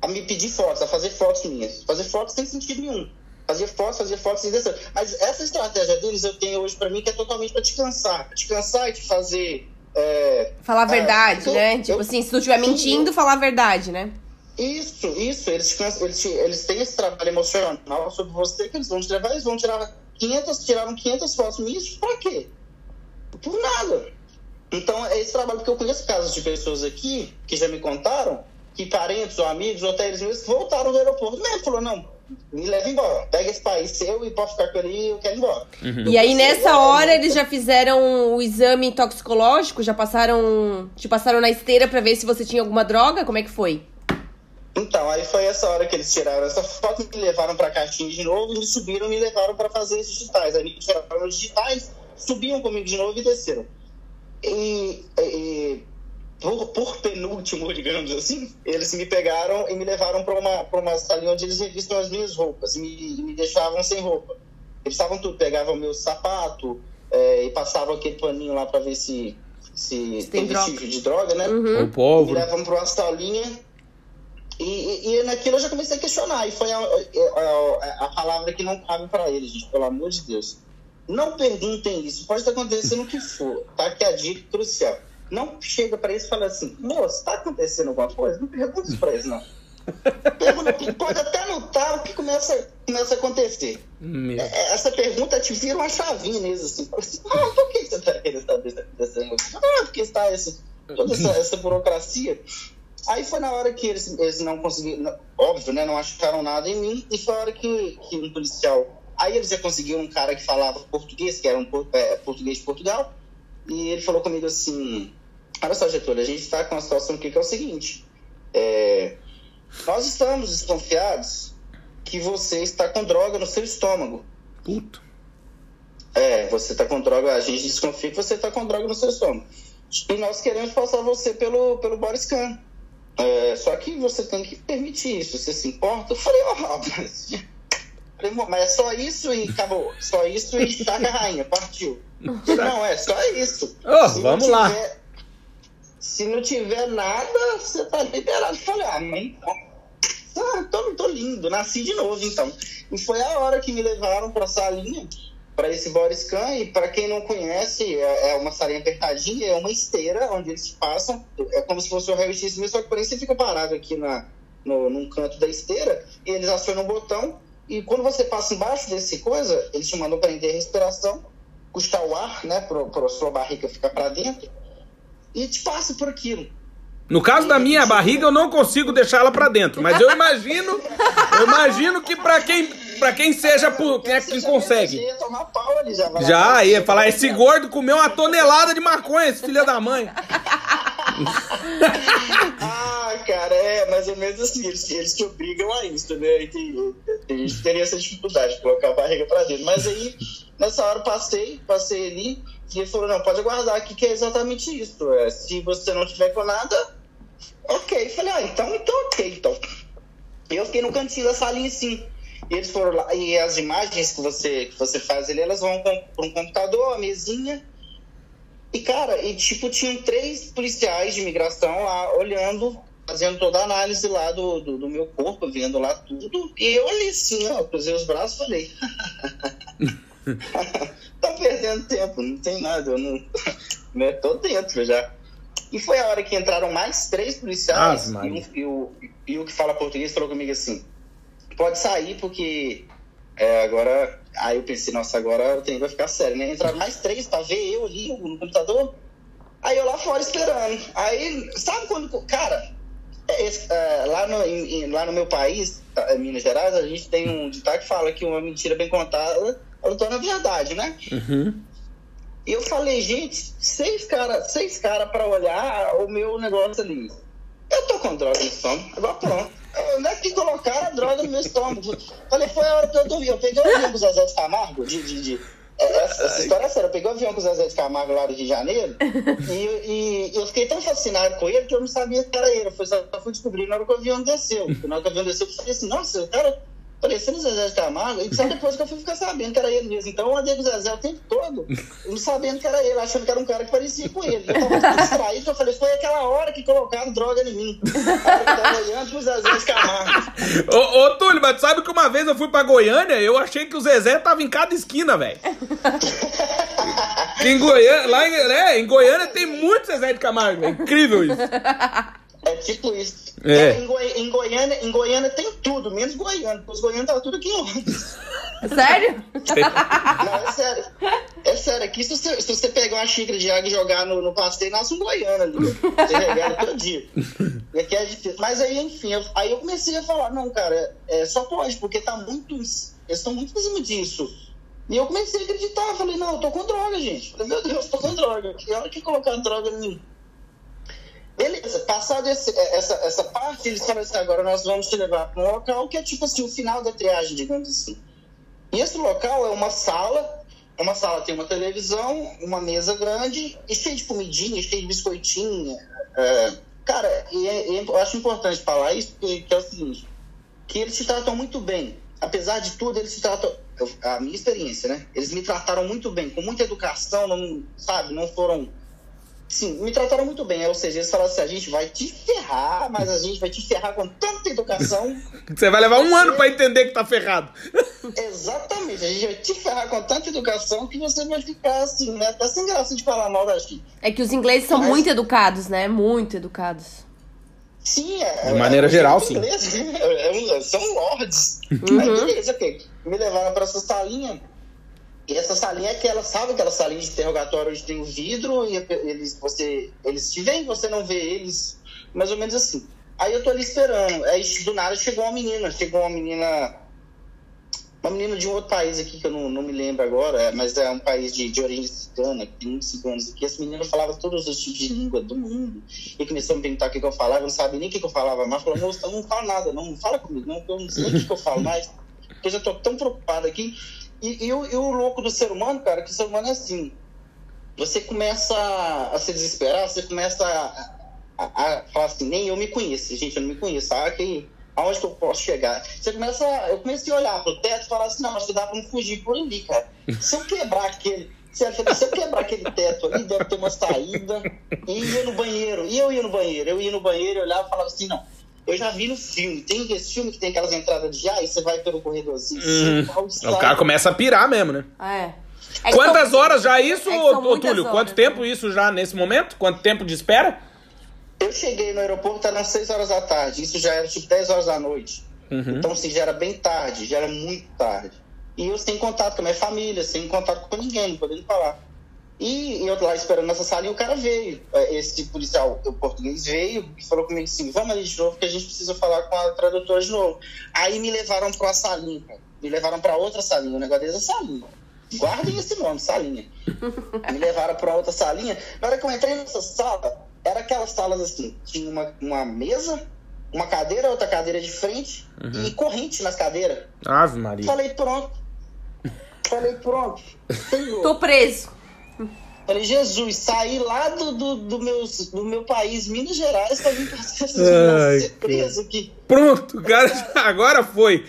a me pedir fotos, a fazer fotos minhas. Fazer fotos sem sentido nenhum. Fazer fotos, fazer fotos desenho. Mas essa estratégia deles eu tenho hoje pra mim que é totalmente pra te cansar. Te cansar e te fazer. é, Falar a verdade, eu- né? eu- Tipo assim, se tu estiver mentindo, falar a verdade, né? Isso, isso. Eles, eles, eles têm esse trabalho emocional sobre você que eles vão te levar. Eles vão tirar 500, tiraram 500 fotos minhas. Pra quê? Por nada. Então, é esse trabalho, porque eu conheço casos de pessoas aqui que já me contaram que parentes ou amigos, ou até eles mesmos, voltaram do aeroporto. Mesmo falou: não, me leva embora. Pega esse país seu e pode ficar com ele eu quero ir embora. E aí, nessa hora, eles já fizeram o exame toxicológico? Já passaram. Te passaram na esteira pra ver se você tinha alguma droga? Como é que foi? Então, aí foi essa hora que eles tiraram essa foto, me levaram pra caixinha de novo, e me subiram e me levaram pra fazer os digitais. Aí me tiraram os digitais, subiam comigo de novo e desceram. E, e por, por penúltimo, <laughs> digamos assim, eles me pegaram e me levaram pra uma, pra uma salinha onde eles revistam as minhas roupas e me, me deixavam sem roupa. Eles estavam tudo, pegavam meu sapato, é, e passavam aquele paninho lá pra ver se, se Tem vestígio de droga, né? Uhum. O povo. Me levam pra uma salinha. E, e, e naquilo eu já comecei a questionar. E foi a, a, a palavra que não cabe pra eles, gente, pelo amor de Deus. Não perguntem isso. Pode estar acontecendo o que for. Tá aqui a dica crucial. Não chega pra eles e fala assim, moço, tá acontecendo alguma coisa? Não pergunta isso pra eles, não. Pergunta, pode até notar o que começa, começa a acontecer. Meu. É, Essa pergunta te vira uma chavinha neles, assim. Assim, ah, por que você tá querendo saber se tá acontecendo? Ah, porque está esse, toda essa, essa burocracia. Aí foi na hora que eles, eles não conseguiram, óbvio, né, não acharam nada em mim, e foi a hora que, que um policial, aí eles já conseguiram um cara que falava português, que era um é, português de Portugal, e ele falou comigo assim, olha só, Getúlio, a gente está com uma situação aqui que é o seguinte, é, nós estamos desconfiados que você está com droga no seu estômago. Puto. É, você tá com droga, a gente desconfia que você tá com droga no seu estômago. E nós queremos passar você pelo, pelo body scan. É, só que você tem que permitir isso. Você se importa? Eu falei, ó, rapaz. <laughs> Falei, "Mo, Mas é só isso e acabou. Só isso e taca a rainha, partiu. Falei, <laughs> Não, é só isso. Se não vamos lá. Se não tiver nada, você tá liberado. Eu Falei, ah, mãe, ah, tô, tô lindo, nasci de novo então. E foi a hora que me levaram pra salinha, pra esse body scan. E pra quem não conhece, é, é uma salinha apertadinha, é uma esteira onde eles passam. É como se fosse o raio-x mesmo, só que porém você fica parado aqui na, no, num canto da esteira. E eles acionam o botão. E quando você passa embaixo desse coisa, eles te mandam prender a respiração, custar o ar, né, pra sua barriga ficar pra dentro. E te passa por aquilo. No caso da minha barriga, eu não consigo deixar ela pra dentro, mas eu imagino, <laughs> eu imagino que pra quem, pra quem seja, por, quem é que Você já consegue. ia tomar pau ali, já. Já ia falar, esse gordo comeu uma tonelada de maconha, esse filho da mãe. <laughs> Ah, cara, é mais ou menos assim. Eles, eles te obrigam a isso, né? E tem- A gente teria essa dificuldade de colocar a barriga pra dentro. Mas aí, nessa hora, passei, passei ali. E ele falou: não, pode aguardar aqui, que é exatamente isso. É, se você não tiver com nada, ok. Falei: ah, então, então ok, então. Eu fiquei no cantinho da salinha assim. E eles foram lá, e as imagens que você, que você faz ali, elas vão para um computador, a mesinha. E, cara, e tipo, tinham três policiais de imigração lá olhando, fazendo toda a análise lá do, do, do meu corpo, vendo lá tudo. E eu ali assim, ó, cruzei os braços e falei. <laughs> <laughs> tá perdendo tempo, não tem nada, eu não. <laughs> né, tô dentro já. E foi a hora que entraram mais três policiais Ave e, um- e o, e o que fala português falou comigo assim: pode sair porque é, agora. Aí eu pensei, nossa, agora o trem vai ficar sério, né? Entraram mais três pra ver eu ali no computador. Aí eu lá fora esperando. Aí, sabe quando. Cara, é, esse, é, lá, no, em- lá no meu país, tá, em Minas Gerais, a gente tem um ditado que fala que uma mentira bem contada, ela torna verdade, né? Uhum. E eu falei, gente, seis caras seis cara pra olhar o meu negócio ali. Eu tô com droga no estômago, agora pronto. Onde é que colocaram a droga no meu estômago? Falei, foi a hora que eu dormi. Eu peguei o avião com o Zezé de Camargo, de. de, de- é, essa, essa história é séria. Eu peguei o avião com o Zezé de Camargo lá do Rio de Janeiro e, e eu fiquei tão fascinado com ele que eu não sabia que era ele. Eu fui, só fui descobrir na hora que o avião desceu. Na hora que o avião desceu, eu falei assim, nossa, o cara parecendo o Zezé de Camargo. E só depois que eu fui ficar sabendo que era ele mesmo. Então eu andei com o Zezé o tempo todo, não sabendo que era ele, achando que era um cara que parecia com ele. Eu tava tão distraído que eu falei, foi aquela hora que colocaram droga em mim. Eu tava olhando pro Zezé de Camargo. Ô, ô, Túlio, mas sabe que uma vez eu fui pra Goiânia, eu achei que o Zezé tava em cada esquina, velho. em Goiânia, lá em, né, em Goiânia tem muito Zezé de Camargo, velho. Incrível isso. É tipo isso. É. Em, Goi- em Goiânia, em Goiânia tem tudo, menos Goiânia. porque Os goianos estavam tudo aqui em Londres. Sério? <laughs> Não, é sério. É sério. Aqui, se você, se você pegar uma xícara de água e jogar no, no passeio, nasce um goiano ali. Você regala todo dia. E aqui é difícil. Mas aí, enfim, eu- aí eu comecei a falar, não, cara, é, só pode, porque tá muito. Eles estão muito em cima disso. E eu comecei a acreditar, falei, não, eu tô com droga, gente. Falei, meu Deus, tô com droga. Que hora que colocar droga em mim? Beleza, passado esse- essa, essa parte, eles falaram assim, agora nós vamos te levar para um local que é tipo assim, o final da triagem, digamos assim. E esse local é uma sala, uma sala tem uma televisão, uma mesa grande, e cheio de comidinha, cheio de biscoitinho. é, cara, e é- e é- eu acho importante falar isso, porque que é o seguinte, que eles te tratam muito bem. apesar de tudo, eles se tratam. A minha experiência, né? Eles me trataram muito bem, com muita educação, não, sabe? Não foram. Sim, me trataram muito bem. Ou seja, eles falaram assim: a gente vai te ferrar, mas a gente vai te ferrar com tanta educação. <laughs> Você vai levar um você... ano para entender que tá ferrado. <laughs> Exatamente, a gente vai te ferrar com tanta educação que você vai ficar assim, né? Até sem graça de falar mal da gente. É que os ingleses são mas... muito educados, né? Muito educados. Sim, é. De maneira é, geral, sim. Inglês, é, são lords. Uhum. Aí, beleza, ok. Me levaram para essa salinha. E essa salinha é aquela, sabe aquela salinha de interrogatório onde tem o vidro e eles, você, eles te veem, você não vê eles, mais ou menos assim. Aí eu tô ali esperando. Aí do nada chegou uma menina, chegou uma menina uma menina de um outro país aqui, que eu não, não me lembro agora, é, mas é um país de, de origem cigana, que tem muitos ciganos aqui. Essa menina falava todos os tipos de língua do mundo. E começou a me perguntar o que, que eu falava, não sabia nem o que, que eu falava mais. Falou, moço, não fala nada, não, não fala comigo, não, eu não sei o que, que eu falo mais. Porque eu já tô tão preocupado aqui. E, e, o, e o louco do ser humano, cara, que o ser humano é assim. Você começa a se desesperar, você começa a, a, a falar assim, nem eu me conheço, gente, eu não me conheço. Ah, que aonde que eu posso chegar? Você começa, eu comecei a olhar pro teto e falar assim, não, mas dá pra não fugir por ali, cara. Se eu quebrar aquele, se eu quebrar aquele teto ali, deve ter uma saída, e ia no banheiro, e eu ia no banheiro, eu ia no banheiro, eu olhava e falava assim, não, eu já vi no filme, tem esse filme que tem aquelas entradas de ar e você vai pelo corredorzinho, uhum. o cara começa a pirar mesmo, né? É. É Quantas são, horas já isso, é ô, Túlio? Horas, Quanto tempo né? isso já nesse momento? Quanto tempo de espera? Eu cheguei no aeroporto, era às 6 horas da tarde. Isso já era tipo 10 horas da noite. Uhum. Então, assim, já era bem tarde, já era muito tarde. E eu sem contato com a minha família, sem contato com ninguém, não podendo falar. E eu lá esperando nessa sala e o cara veio. É, esse policial o português veio e falou comigo assim: vamos ali de novo, que a gente precisa falar com a tradutora de novo. Aí me levaram para uma salinha, cara. Me levaram para outra salinha. O negócio é salinha. Guardem esse nome, salinha. me levaram para outra salinha. Na hora que eu entrei nessa sala, era aquelas salas assim, tinha uma, uma mesa, uma cadeira, outra cadeira de frente uhum. e corrente nas cadeiras. Ave Maria. Falei, pronto. Falei, pronto. Tô preso. Falei, Jesus, saí lá do, do, do, meu, do meu país, Minas Gerais, pra vir pra ser preso aqui. Pronto, cara, <laughs> agora foi.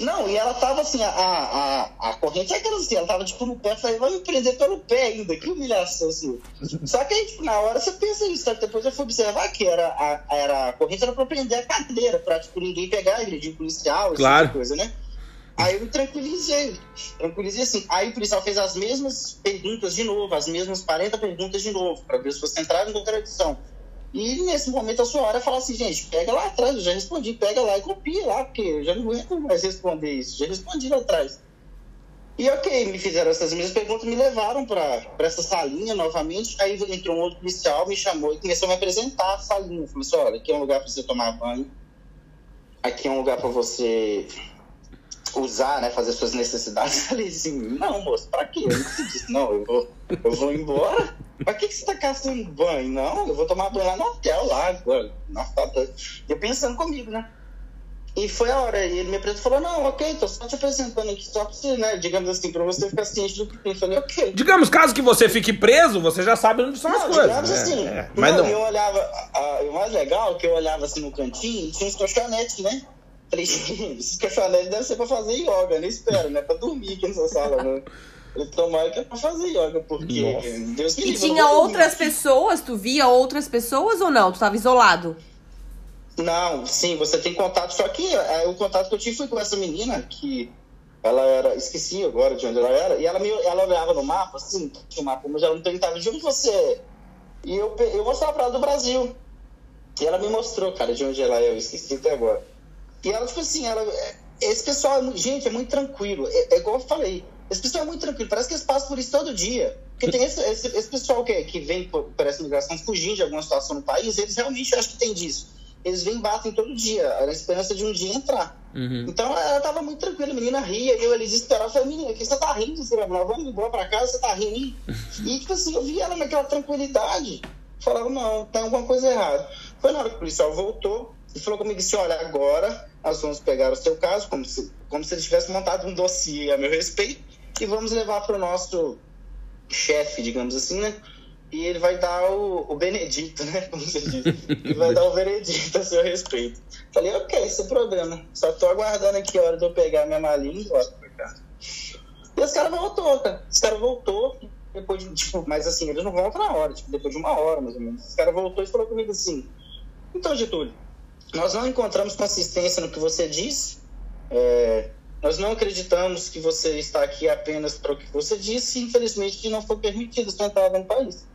Não, e ela tava assim, a, a, a corrente é aquela assim, ela tava tipo no pé, falei, vai me prender pelo pé ainda, que humilhação, assim. Só que aí, tipo, na hora você pensa isso, tá? depois eu fui observar que era a, era, a corrente era pra prender a cadeira, pra tipo, ninguém pegar agredir policial, claro. essa tipo coisa, né? Aí eu me tranquilizei, tranquilizei assim. Aí o policial fez as mesmas perguntas de novo, as mesmas 40 perguntas de novo, pra ver se você entrava em contradição. E nesse momento a sua hora fala assim, gente, pega lá atrás, eu já respondi, pega lá e copia lá, porque eu já não aguento mais responder isso, já respondi lá atrás. E ok, me fizeram essas mesmas perguntas, me levaram para essa salinha novamente, aí entrou um outro policial, me chamou e começou a me apresentar a salinha. Falei assim, olha, aqui é um lugar para você tomar banho, aqui é um lugar para você usar, né, fazer suas necessidades. <laughs> Eu falei assim, não, moço, pra quê? Eu não disse, não, eu vou, eu vou embora. Pra que, que você tá caçando banho? Não, eu vou tomar banho lá no hotel, lá agora. Nossa, tá doido. Eu pensando comigo, né? E foi a hora, e ele me apresentou e falou, não, ok, tô só te apresentando aqui, só pra você, né, digamos assim, pra você ficar ciente do que tem. Eu falei, ok. Digamos, caso que você fique preso, você já sabe onde são não, as coisas. Digamos né? assim, é, mas não, não. eu olhava, a, o mais legal é que eu olhava assim no cantinho e tinha uns colchonetes, né? Falei, esses colchonetes devem ser pra fazer yoga, nem espero, né, pra dormir aqui nessa sala, né? Eu tomara que é pra fazer yoga, porque Nossa. Deus me. E tinha outras pessoas? Tu via outras pessoas ou não? Tu tava isolado? Não, sim, você tem contato, só que é, o contato que eu tive foi com essa menina que ela era, esqueci agora de onde ela era, e ela, me, ela olhava no mapa, assim, tinha um mapa, mas ela me perguntava de onde você é. E eu, eu mostrava pra ela do Brasil. E ela me mostrou, cara, de onde ela é, eu esqueci até agora. E ela, tipo assim, ela, é, esse pessoal, é, gente, é muito tranquilo. É, é igual eu falei, esse pessoal é muito tranquilo, parece que eles passam por isso todo dia. Porque tem esse, esse, esse pessoal que, que vem por, por essa migração fugindo de alguma situação no país, eles realmente acham que tem disso. Eles vêm e batem todo dia, na esperança de um dia entrar. Uhum. Então ela tava muito tranquila, a menina ria, e eu ali desesperado, falei, menina, que você tá rindo, vai, vamos embora pra casa, você tá rindo. E tipo assim, eu vi ela naquela tranquilidade, falava, não, tem alguma coisa errada. Foi na hora que o policial voltou e falou comigo assim, olha, agora nós vamos pegar o seu caso, como se, como se ele tivesse montado um dossiê a meu respeito, e vamos levar para o nosso chefe, digamos assim, né? e ele vai dar o, o benedito, né? <laughs> Como você diz. Ele vai dar o veredito a seu respeito. Falei, ok, sem problema. Só tô aguardando aqui a hora de eu pegar minha malinha e pra cá. E os caras voltou, cara. Os caras voltou, depois de, tipo, mas assim, eles não voltam na hora, tipo, depois de uma hora, mais ou menos. Os caras voltou e falou comigo assim, então, Getúlio, nós não encontramos consistência no que você disse, é, nós não acreditamos que você está aqui apenas para o que você disse, infelizmente não foi permitido sua entrada no país.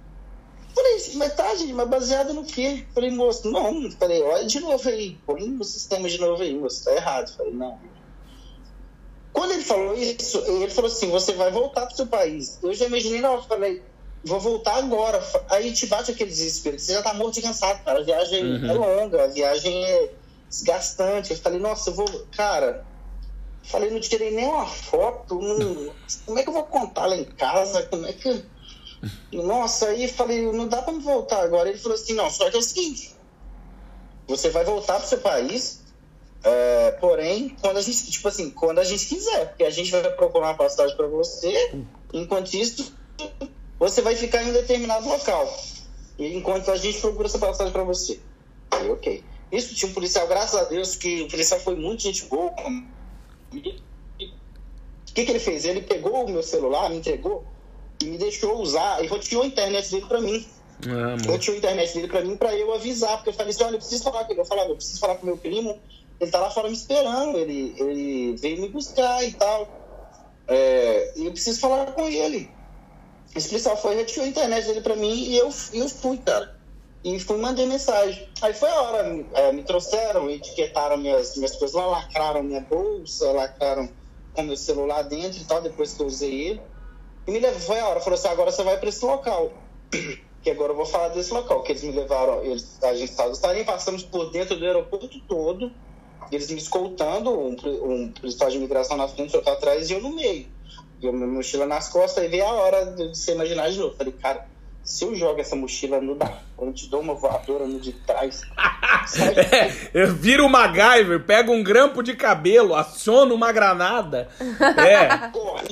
Falei, mas tá, gente, mas baseado no quê? Falei, moço, não. Falei, olha de novo aí, põe o sistema de novo aí, moço, tá errado. Falei, não. Quando ele falou isso, ele falou assim, você vai voltar pro seu país. Eu já imaginei hora, falei, vou voltar agora. Aí te bate aquele desespero, você já tá morto de cansado, cara. A viagem uhum. é longa, a viagem é desgastante. Eu falei, nossa, eu vou. Cara, falei, não tirei nem uma foto. Não... <laughs> Como é que eu vou contar lá em casa? Como é que. Nossa, aí falei, não dá pra me voltar agora. Ele falou assim, não, só que é o seguinte. Você vai voltar pro seu país, é, porém, quando a gente, tipo assim, quando a gente quiser, porque a gente vai procurar uma passagem para você, enquanto isso, você vai ficar em um determinado local. E enquanto a gente procura essa passagem para você. Aí, ok. Isso tinha um policial, graças a Deus, que o policial foi muito gente boa. O que, que ele fez? Ele pegou o meu celular, me entregou e me deixou usar, e roteou a internet dele para mim. Ah, roteou a internet dele para mim para eu avisar, porque eu falei assim: olha, eu preciso falar com ele. Eu falava, eu preciso falar com meu primo, ele tá lá fora me esperando, ele, ele veio me buscar e tal. É, e eu preciso falar com ele. Esse policial foi, retirou a internet dele pra mim e eu, eu fui, cara. E fui mandei mensagem. Aí foi a hora, é, me trouxeram, etiquetaram minhas, minhas coisas lá, lacraram minha bolsa, lacraram com meu celular dentro e tal, depois que eu usei ele. E me levou, foi a hora, falou assim, agora você vai pra esse local. <clears throat> que agora eu vou falar desse local, que eles me levaram, eles, a gente estava passamos por dentro do aeroporto todo, eles me escoltando, um, um policial de imigração na frente, outro atrás e eu no meio a minha mochila nas costas e veio a hora de você imaginar de novo. Falei, cara, se eu jogo essa mochila no da eu te dou uma voadora no de trás. <laughs> é, eu viro o MacGyver, pego um grampo de cabelo, aciono uma granada. É. Porra,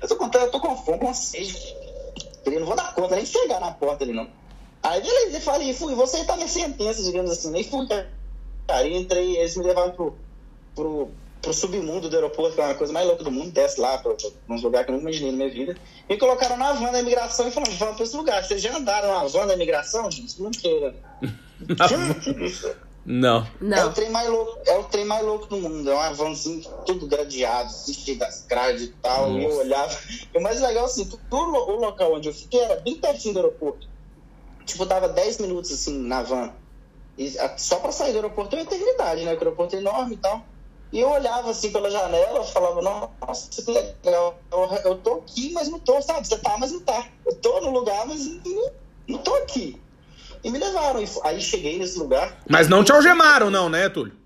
eu tô contando, eu tô com fome, com sede. Eu não vou dar conta nem chegar na porta ali, não. Aí beleza, eu falei, fui, você tá minha sentença, digamos assim, nem fui, cara. E entrei, eles me levaram pro, pro pro submundo do aeroporto, que é uma coisa mais louca do mundo, desce lá para uns lugares que eu nunca imaginei na minha vida. Me colocaram na van da imigração e falaram, vamos para esse lugar. Vocês já andaram na van da imigração, gente? Não queira. Não. Não. É o trem mais louco, é o trem mais louco do mundo. É uma vanzinha tudo gradeado, assim, cheio das grades e tal. Nossa. E eu olhava. E o mais legal, assim, o, o local onde eu fiquei era bem pertinho do aeroporto. Tipo, dava 10 minutos, assim, na van. E, só pra sair do aeroporto é uma eternidade, né? o aeroporto é enorme e tal. E eu olhava assim pela janela, falava, nossa, que legal, eu, eu tô aqui, mas não tô, sabe? Você tá, mas não tá. Eu tô no lugar, mas não, não tô aqui. E me levaram. Aí cheguei nesse lugar. Mas não te algemaram, não, né, Túlio?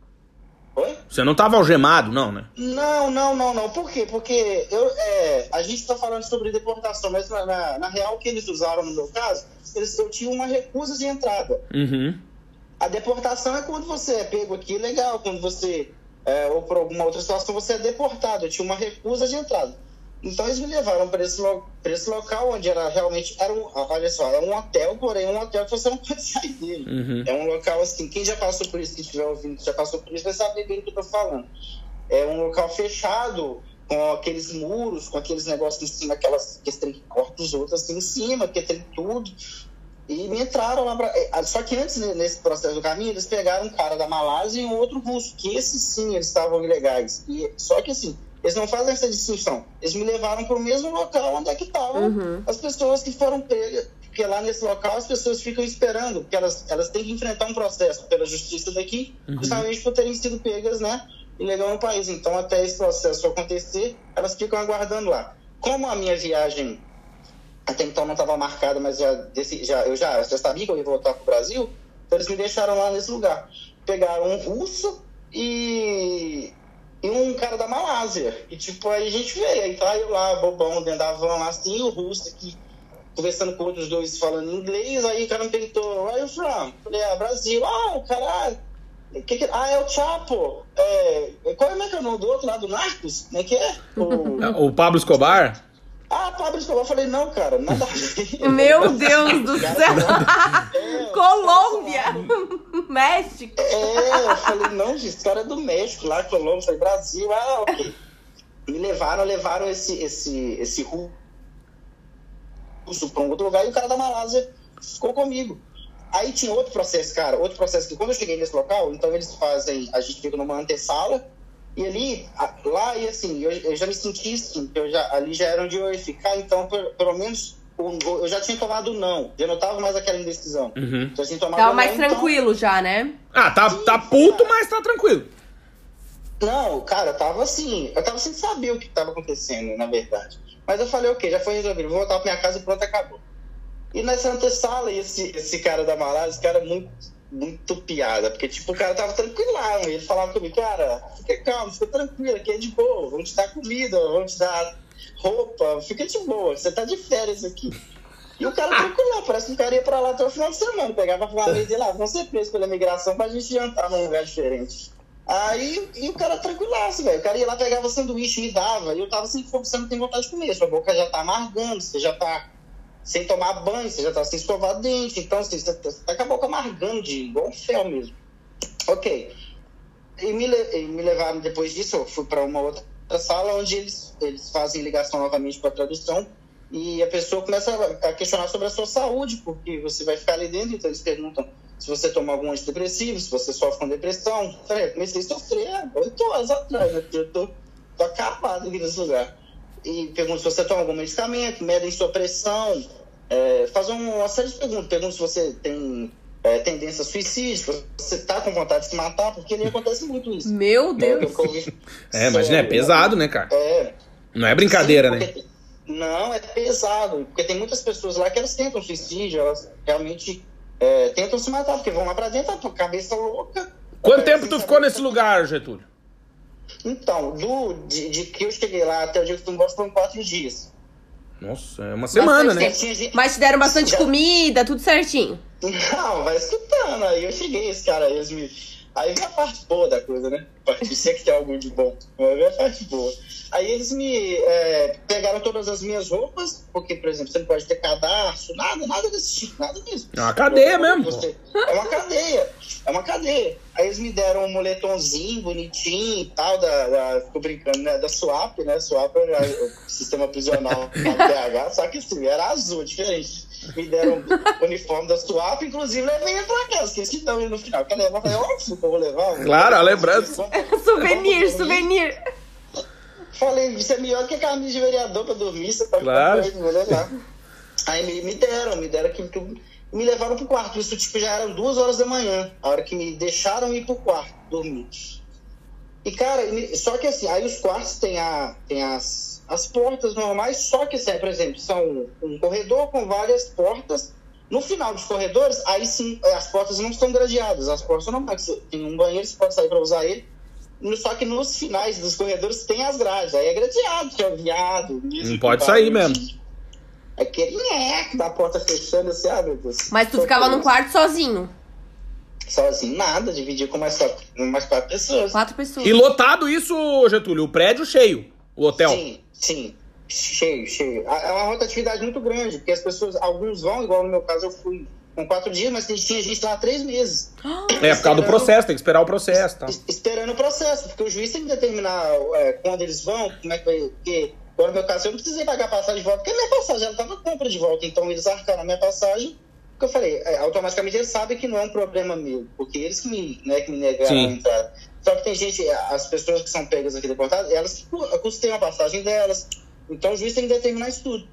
Oi? Você não tava algemado, não, né? Não, não, não, não. Por quê? Porque eu, é, a gente tá falando sobre deportação, mas na, na, na, real, o que eles usaram no meu caso, eles, eu tinha uma recusa de entrada. Uhum. A deportação é quando você é pego aqui, legal, quando você é, ou por alguma outra situação você é deportado. Eu tinha uma recusa de entrada. Então eles me levaram para esse, esse local onde era realmente era um, olha só, é um hotel, porém um hotel que você não <laughs> pode sair dele. Uhum. É um local assim, quem já passou por isso, que estiver ouvindo, que já passou por isso, vai saber bem o que eu tô falando. É um local fechado, com aqueles muros, com aqueles negócios em cima, aquelas que tem que corta os outros assim em cima, que tem tudo. E me entraram lá pra... É, só que antes, nesse processo do caminho, eles pegaram um cara da Malásia e um outro russo, que esses sim, eles estavam ilegais. E, só que assim, eles não fazem essa distinção. Eles me levaram para o mesmo local onde é que estavam uhum. as pessoas que foram pegas. Porque lá nesse local as pessoas ficam esperando, porque elas, elas têm que enfrentar um processo pela justiça daqui, uhum. justamente por terem sido pegas, né, ilegal no país. Então, até esse processo acontecer, elas ficam aguardando lá. Como a minha viagem até então não estava marcada, mas já, desse, já, eu já, já sabia que eu ia voltar para o Brasil, então eles me deixaram lá nesse lugar. Pegaram um russo e, e um cara da Malásia. E tipo, aí a gente veio, aí tá eu lá, bobão, dentro da van lá, assim, o russo aqui, conversando com outros dois falando inglês, aí o cara me perguntou, where are you from? Falei, ah, Brasil. Ah, caralho. Que que... Ah, é o Chapo. É... Qual é, é é o nome do outro lá do Narcos? Como é que é? <laughs> O, o Pablo Escobar? Ah, Pablo Escobar. Eu falei, não, cara, nada a <laughs> ver. Meu Deus do Cara, céu! É, Colômbia! México! É, eu falei, não, gente, esse cara é do México, lá, Colômbia, falei, Brasil, ah, ok. Me levaram, levaram esse, esse, esse russo pra um outro lugar e o cara da Malásia ficou comigo. Aí tinha outro processo, cara, outro processo que quando eu cheguei nesse local, então eles fazem, a gente fica numa antessala, e ali, lá, e assim, eu, eu já me senti assim, que eu já, ali já era onde eu ia ficar, então, per- pelo menos, eu já tinha tomado não, já não tava mais aquela indecisão. Uhum. Já tinha tomado Tava não, mais então- tranquilo já, né? Ah, tá, tá puto, mas tá tranquilo. Não, cara, eu tava assim, eu tava sem saber o que tava acontecendo, na verdade. Mas eu falei, ok, já foi resolvido, vou voltar pra minha casa e pronto, acabou. E nessa antessala, esse, esse cara da Malásia, esse cara é muito, muito piada, porque, tipo, o cara tava tranquilão, ele falava comigo, cara, fica calmo, fica tranquilo, aqui é de boa, vamos te dar comida, vamos te dar roupa, fica de boa, você tá de férias aqui. E o cara tranquilão, parece que o cara ia pra lá até o final de semana, pegava a família dele lá, vão ser presos pela migração pra gente jantar num lugar diferente. Aí, e o cara tranquilaço, velho. O cara ia lá, pegava sanduíche, me dava. E eu tava sem fome, você não tem vontade de comer. Sua boca já tá amargando, você já tá sem tomar banho, você já tá sem escovar dente. Então, assim, você tá com a amargando, de igual um fel mesmo. Ok. E me, e me levaram, depois disso, eu fui pra uma outra sala onde eles, eles fazem ligação novamente pra tradução. E a pessoa começa a a questionar sobre a sua saúde, porque você vai ficar ali dentro, então eles perguntam se você toma algum antidepressivo, se você sofre com depressão. Eu comecei a sofrer há oito horas atrás, né? eu tô, tô acabado aqui nesse lugar. E perguntam se você toma algum medicamento, medem sua pressão, é, fazem uma série de perguntas. Perguntam se você tem é, tendência a suicídio, se você tá com vontade de se matar, porque nem acontece muito isso. <laughs> Meu É, Deus! ouvi- É, imagina, é Sério, pesado, né, cara? É, Não é brincadeira, Sim, né? Não, é pesado. Porque tem muitas pessoas lá que elas tentam suicídio, elas realmente é, tentam se matar, porque vão lá pra dentro, a cabeça louca. Quanto É, tempo tu ficou nesse tá- lugar, Getúlio? Então, do, de, de que eu cheguei lá até o dia que eu fui embora foram quatro dias. Nossa, é uma semana, né? Tinha gente- Mas te deram bastante Já- comida, tudo certinho. Não, vai escutando. Aí eu cheguei, esse cara eles me... aí vem a parte boa da coisa, né? Sempre que tem algo de bom. Mas vem a parte boa. Aí eles me é, pegaram todas as minhas roupas, porque, por exemplo, você não pode ter cadastro, nada, nada desse tipo, nada mesmo. É uma cadeia mesmo. Você- É uma cadeia, é uma cadeia. Aí eles me deram um moletomzinho bonitinho e tal, da, da, tô brincando, né? Da Swap, né? Swap é o sistema prisional da PH, só que assim, era azul, diferente. Me deram o uniforme da Swap, inclusive levei pra casa, esqueci ele no final. Quer levar? Eu Falei, óbvio que eu vou levar. Claro, a lembrança. <laughs> souvenir, souvenir. Falei, isso é melhor que camisa de vereador pra dormir, você tá Claro. vou levar. Aí me, me deram, me deram que, me levaram pro quarto. Isso tipo já eram duas horas da manhã, a hora que me deixaram ir pro quarto dormir. E cara, só que assim, aí os quartos tem, a, tem as, as portas normais, só que assim, por exemplo, são um corredor com várias portas. No final dos corredores, aí sim, as portas não estão gradeadas, as portas são normais. Tem um banheiro, você pode sair pra usar ele. Só que nos finais dos corredores tem as grades, aí é gradeado, que é o viado. Não pode sair mesmo. Aquele nheco da porta fechando assim, ah, meu Deus. Mas tu ficava num quarto sozinho. Sozinho, nada, dividir com mais mais quatro pessoas. Quatro pessoas. E lotado isso, Getúlio, o prédio cheio, o hotel. Sim, sim. Cheio, cheio. É uma rotatividade muito grande, porque as pessoas, alguns vão, igual no meu caso, eu fui com quatro dias, mas tinha gente lá há três meses. É, por causa do processo, tem que esperar o processo, tá? Es- Esperando o processo, porque o juiz tem que determinar é, quando eles vão, como é que vai. Porque, agora no meu caso, eu não precisei pagar a passagem de volta, porque a minha passagem ela estava compra de volta, então eles arcaram a minha passagem. Porque eu falei, é, automaticamente eles sabem que não é um problema meu, porque eles que me, né, que me negaram Sim. a entrada. Só que tem gente, as pessoas que são pegas aqui deportadas, elas que cu- custeiam a passagem delas. Então o juiz tem que determinar isso tudo.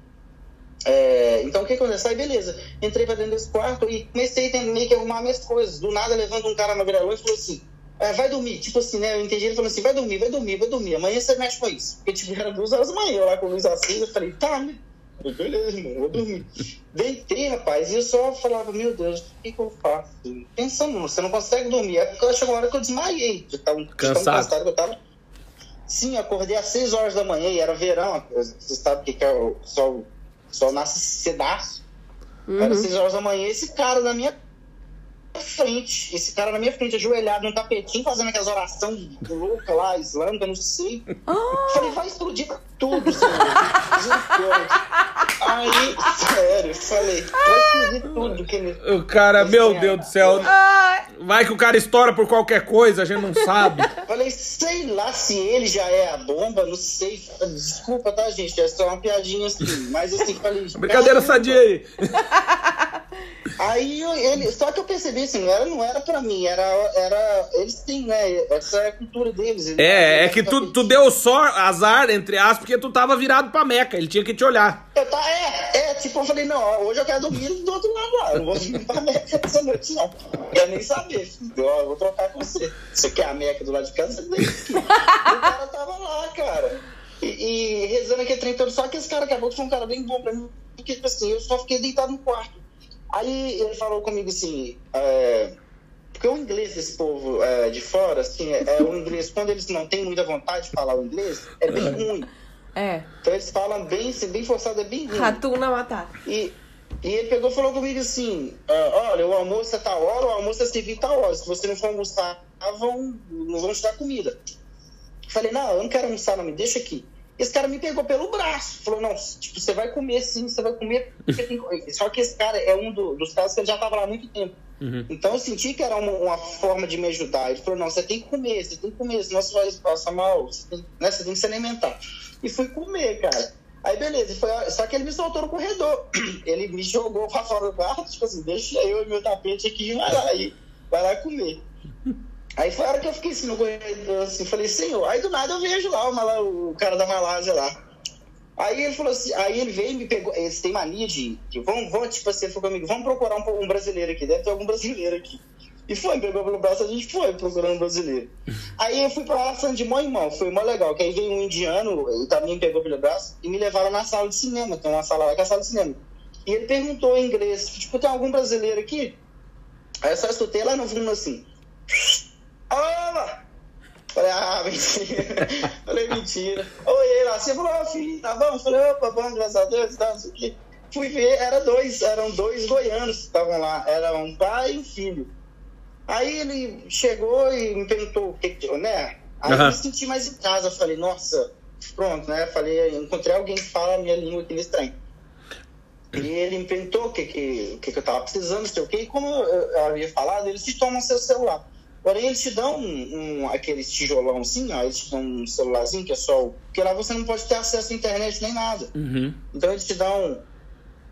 É, então o que acontece? Aí beleza, entrei pra dentro desse quarto e comecei a meio que arrumar minhas coisas. Do nada levanta um cara magrelão e falou assim: é, vai dormir. Tipo assim, né? Eu entendi ele falando assim: vai dormir, vai dormir, vai dormir. Amanhã você mexe com isso. Porque tipo, era duas horas da manhã, eu lá com luz acesa. Eu falei: tá, né? Eu, Beleza, irmão, vou dormir. Deitei, rapaz, e eu só falava: meu Deus, o que, que eu faço? Pensando, você não consegue dormir. É porque chegou uma hora que eu desmaiei. De tão Cansado. que eu tava. Sim, acordei às 6 horas da manhã e era verão. Você sabe o que que é o sol, sol nasce cedaço. Era Uhum. 6 horas da manhã esse cara na minha frente. Esse cara na minha frente, ajoelhado num tapetinho, fazendo aquelas orações loucas lá, islâmica, não sei. Ah. Falei, vai explodir tudo, senhor. Aí, sério, falei, vai explodir tudo. Que ele... O cara, meu Deus do céu. Ai, Vai que o cara estoura por qualquer coisa, a gente não sabe. <laughs> Falei, sei lá se ele já é a bomba, não sei. Desculpa, tá, gente? É só uma piadinha assim. Mas assim, falei. Brincadeira sadia aí. <laughs> Aí eu- ele, só que eu percebi assim, não era, não era pra mim, era, era. Eles têm, né? Essa é a cultura deles. Eles- É, é que tu, tu deu só azar, entre aspas, porque tu tava virado pra Meca. Ele tinha que te olhar. Eu tá, é, é, tipo, eu falei, não, hoje eu quero dormir do outro lado lá. Eu não vou dormir pra Meca essa noite, não. Quero nem saber. Eu, eu vou trocar com você. Você quer a Meca do lado de casa? Você vem aqui. E o cara tava lá, cara. E, e rezando aquele trem todo. Só que esse cara acabou que foi um cara bem bom pra mim. Porque, tipo assim, eu só fiquei deitado no quarto. Aí ele falou comigo assim, é, porque o inglês desse povo é, de fora, assim, é, é o inglês, quando eles não têm muita vontade de falar o inglês, é bem ruim. é. Então eles falam bem, assim, bem forçado, é bem ruim. Ratuna matar. E, e ele pegou e falou comigo assim: ah, olha, o almoço é tal hora, o almoço é servido tal hora. Se você não for almoçar, vão, não vão te dar comida. Falei, não, eu não quero almoçar, não, me deixa aqui. Esse cara me pegou pelo braço, falou, não, tipo, você vai comer sim, você vai comer. Você tem... que-" <laughs> Só que esse cara é um do- dos caras que ele já estava lá há muito tempo. Então eu senti que era uma, uma forma de me ajudar. Ele falou, não, você tem que comer, você tem que comer, senão você vai passar mal, você tem, né, você tem que se alimentar. E fui comer, cara. Aí beleza, foi, só que ele me soltou no corredor. <clears throat> Ele me jogou pra <laughs> fora do quarto, tipo assim, deixa eu e meu tapete aqui e vai lá, e vai lá comer. <laughs> Aí foi a hora que eu fiquei assim no corredor, assim, falei, senhor, aí do nada eu vejo lá o, o cara da Malásia lá. Aí ele falou assim, aí ele veio e me pegou, eles têm mania de, de vamos, vamos, tipo assim, ele falou comigo, vamos procurar um, um brasileiro aqui, deve ter algum brasileiro aqui. E foi, pegou pelo braço, a gente foi procurando um brasileiro. Aí eu fui pra lá falando de em mão, foi mó legal, que aí veio um indiano, ele também pegou pelo braço, e me levaram na sala de cinema, tem uma sala lá que é a sala de cinema. E ele perguntou em inglês, tipo, tem algum brasileiro aqui? Aí eu só escutei lá no fundo assim, Olá! Falei, ah, mentira. <laughs> Falei, mentira. Olhei lá, você falou, filho, tá bom? Falei, opa, bom, graças a Deus, tá, não sei o quê. Fui ver, era dois, eram dois goianos que estavam lá, era um pai e um filho. Aí ele chegou e me perguntou o que que, né? Aí Aham. eu me senti mais em casa, falei, nossa, pronto, né? Falei, encontrei alguém que fala a minha língua aqui nesse trem. E ele me perguntou o que, que, o que, que eu tava precisando, não sei o que, e como eu, eu havia falado, eles te tomam seu celular. Porém, eles te dão um, um, aquele tijolão assim, ó, eles te dão um celularzinho que é só o. Porque lá você não pode ter acesso à internet nem nada. Uhum. Então eles te dão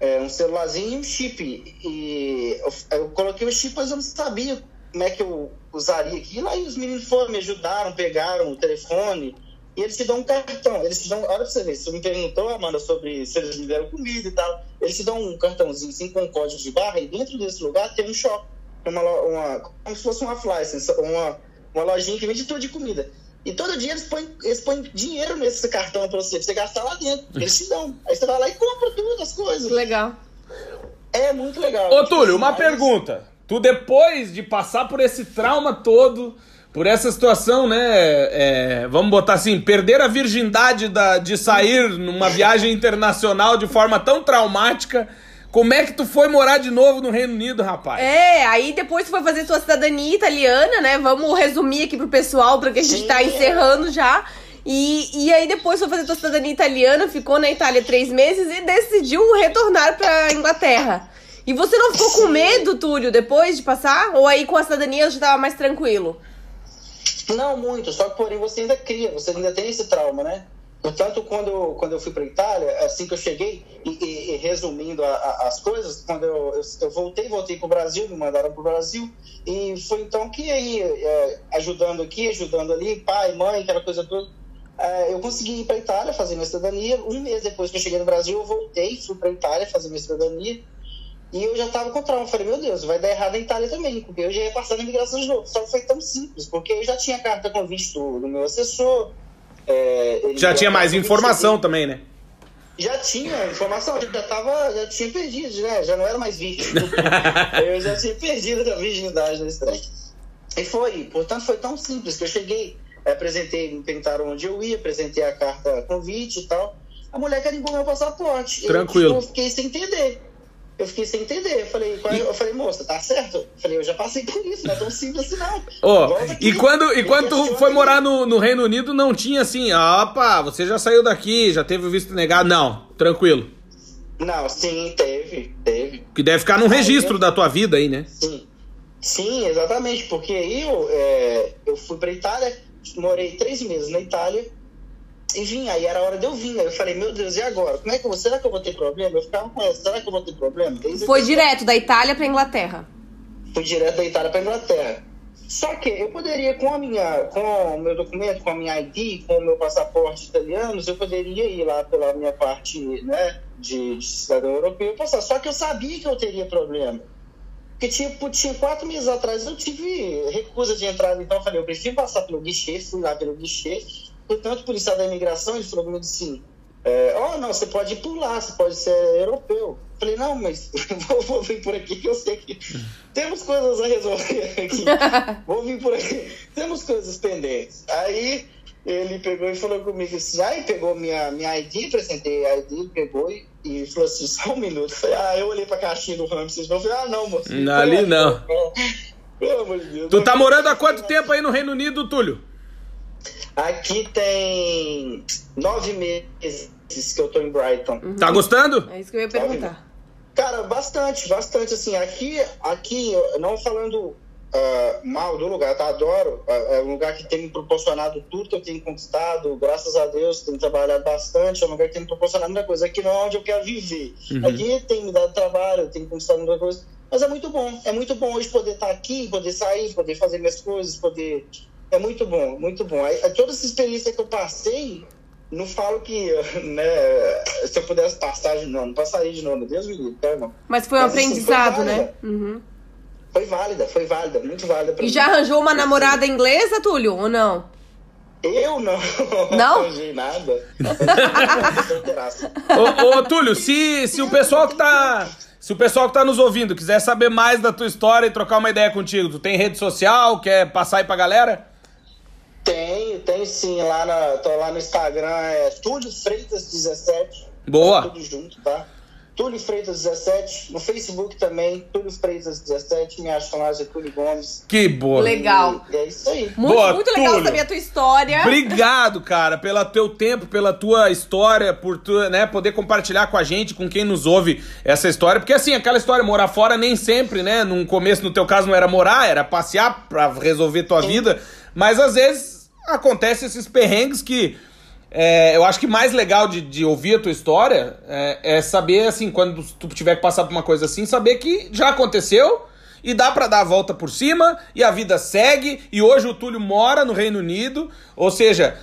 é, um celularzinho e um chip. E eu, eu coloquei o chip, mas eu não sabia como é que eu usaria aquilo. Aí os meninos foram, me ajudaram, pegaram o telefone. E eles te dão um cartão. Eles te dão. Olha pra você ver, você me perguntou, Amanda, sobre se eles me deram comida e tal. Eles te dão um cartãozinho assim com um código de barra, e dentro desse lugar tem um shopping. Uma, uma, como se fosse uma license, uma, uma lojinha que vende tudo de comida. E todo dia eles põem, eles põem dinheiro nesse cartão pra você, pra você gastar lá dentro. Eles te dão. Aí você vai lá e compra tudo, as coisas. Legal. É muito legal. Ô, Túlio, uma Mas- pergunta. Tu, depois de passar por esse trauma todo, por essa situação, né? é, vamos botar assim, perder a virgindade da, de sair numa viagem internacional de forma tão traumática, como é que tu foi morar de novo no Reino Unido, rapaz? É, aí depois tu foi fazer tua cidadania italiana, né? Vamos resumir aqui pro pessoal, porque a gente tá encerrando já. E, e aí depois foi fazer tua cidadania italiana, ficou na Itália três meses e decidiu retornar pra Inglaterra. E você não ficou com medo, Túlio, depois de passar? Ou aí com a cidadania já tava mais tranquilo? Não muito, só que porém você ainda cria, você ainda tem esse trauma, né? Portanto, quando quando eu fui para Itália, assim que eu cheguei, e, e- e resumindo a- a- as coisas, quando eu, eu, eu voltei, voltei para o Brasil, me mandaram para o Brasil, e foi então que aí, é, ajudando aqui, ajudando ali, pai, mãe, aquela coisa toda, é, eu consegui ir para Itália fazer minha cidadania. Um mês depois que eu cheguei no Brasil, eu voltei, fui para Itália fazer minha cidadania, e eu já estava com trauma. Eu falei, meu Deus, vai dar errado na Itália também, porque eu já ia passar na imigração de novo. Só que foi tão simples, porque eu já tinha carta com visto do meu assessor. É, Já tinha mais informação também, né? Já tinha informação, já tava, já tinha perdido, né? Já não era mais virgem. <laughs> eu já tinha perdido a virgindade nesse trem. E foi, portanto, foi tão simples que eu cheguei, apresentei, me perguntaram onde eu ia, apresentei a carta convite e tal. A mulher carimbou meu passaporte. Tranquilo. Eu, tipo, fiquei sem entender. Eu fiquei sem entender. Eu falei, é? eu falei, moça, tá certo? Eu falei, eu já passei por isso, não é tão simples assim não. Aqui, e quando, e quando tu foi aí. morar no, no Reino Unido, não tinha assim, ah, opa, você já saiu daqui, já teve o visto negado. Não, tranquilo. Não, sim, teve, teve. Que deve ficar num registro da tua vida aí, né? Sim. Sim, exatamente, porque aí eu, é, eu fui pra Itália, morei três meses na Itália e vim, aí era hora de eu vir. Aí eu falei, meu Deus, e agora? Como é que eu vou? Será que eu vou ter problema? Eu ficava com essa, será que eu vou ter problema? Foi que- direto da Itália pra Inglaterra. fui direto da Itália para Inglaterra. Só que eu poderia, com a minha, com o meu documento, com a minha ID, com o meu passaporte italiano, eu poderia ir lá pela minha parte, né, de, de cidadão europeu, passar. Só que eu sabia que eu teria problema. Porque, tipo, tinha quatro meses atrás eu tive recusa de entrada, então eu falei, eu prefiro passar pelo guichê, fui lá pelo guichê, portanto, o policial da imigração, ele falou comigo assim, é, oh, não, você pode ir por lá, você pode ser europeu. Eu falei, não, mas <laughs> vou, vou vir por aqui que eu sei que <laughs> temos coisas a resolver aqui. <laughs> vou vir por aqui. Temos coisas pendentes. Aí ele pegou e falou comigo assim, aí pegou minha, minha ID, apresentei a ID, pegou e, e falou assim, só um minuto. Eu falei, ah, eu olhei pra caixinha do Ramses, eu falei, ah, não, moço. Não, ali não. Pelo amor de Deus. Tu tá morando há quanto tempo aí no Reino Unido, Túlio? Aqui tem nove meses que eu tô em Brighton. Tá gostando? É isso que eu ia perguntar. Cara, bastante, bastante. Assim, aqui, aqui não falando ah, mal do lugar, tá? Adoro. Ah, é um lugar que tem me proporcionado tudo que eu tenho conquistado. Graças a Deus, tenho trabalhado bastante. É um lugar que tem me proporcionado muita coisa. Aqui não é onde eu quero viver. Aqui tem me dado trabalho, tenho conquistado muita coisa. Mas é muito bom. É muito bom hoje poder estar aqui, poder sair, poder fazer minhas coisas, poder. É muito bom, muito bom. Aí, toda essa experiência que eu passei, não falo que, <laughs> né, se eu pudesse passar de novo, não passaria de novo, Deus me livre, tá, irmão? Mas foi um Mas, assim, aprendizado, foi né? Uhum. Foi válida, foi válida, muito válida pra E mim. já arranjou uma namorada inglesa, Túlio, ou não? Eu não. Não? <laughs> arranjei nada. Ô, ô, Túlio, se, se o pessoal que tá. Se o pessoal que tá nos ouvindo quiser saber mais da tua história e trocar uma ideia contigo, tu tem rede social, quer passar aí pra galera? Tenho, tenho sim, lá na, tô lá no Instagram, é Túlio Freitas 17. Boa. Tudo junto, tá? Túlio Freitas 17, no Facebook também, Túlio Freitas 17, me acham lá, Getúlio Gomes. Que boa. Legal. E é isso aí. Muito, Boa, muito legal Túlio. saber a tua história. Obrigado, cara, pelo teu tempo, pela tua história, por tu, né, poder compartilhar com a gente, com quem nos ouve essa história. Porque assim, aquela história morar fora nem sempre, né? Num começo, no teu caso, não era morar, era passear pra resolver tua vida. Mas às vezes acontece esses perrengues que é, eu acho que mais legal de, de ouvir a tua história é, é saber, assim, quando tu tiver que passar por uma coisa assim, saber que já aconteceu e dá pra dar a volta por cima e a vida segue. E hoje o Túlio mora no Reino Unido, ou seja,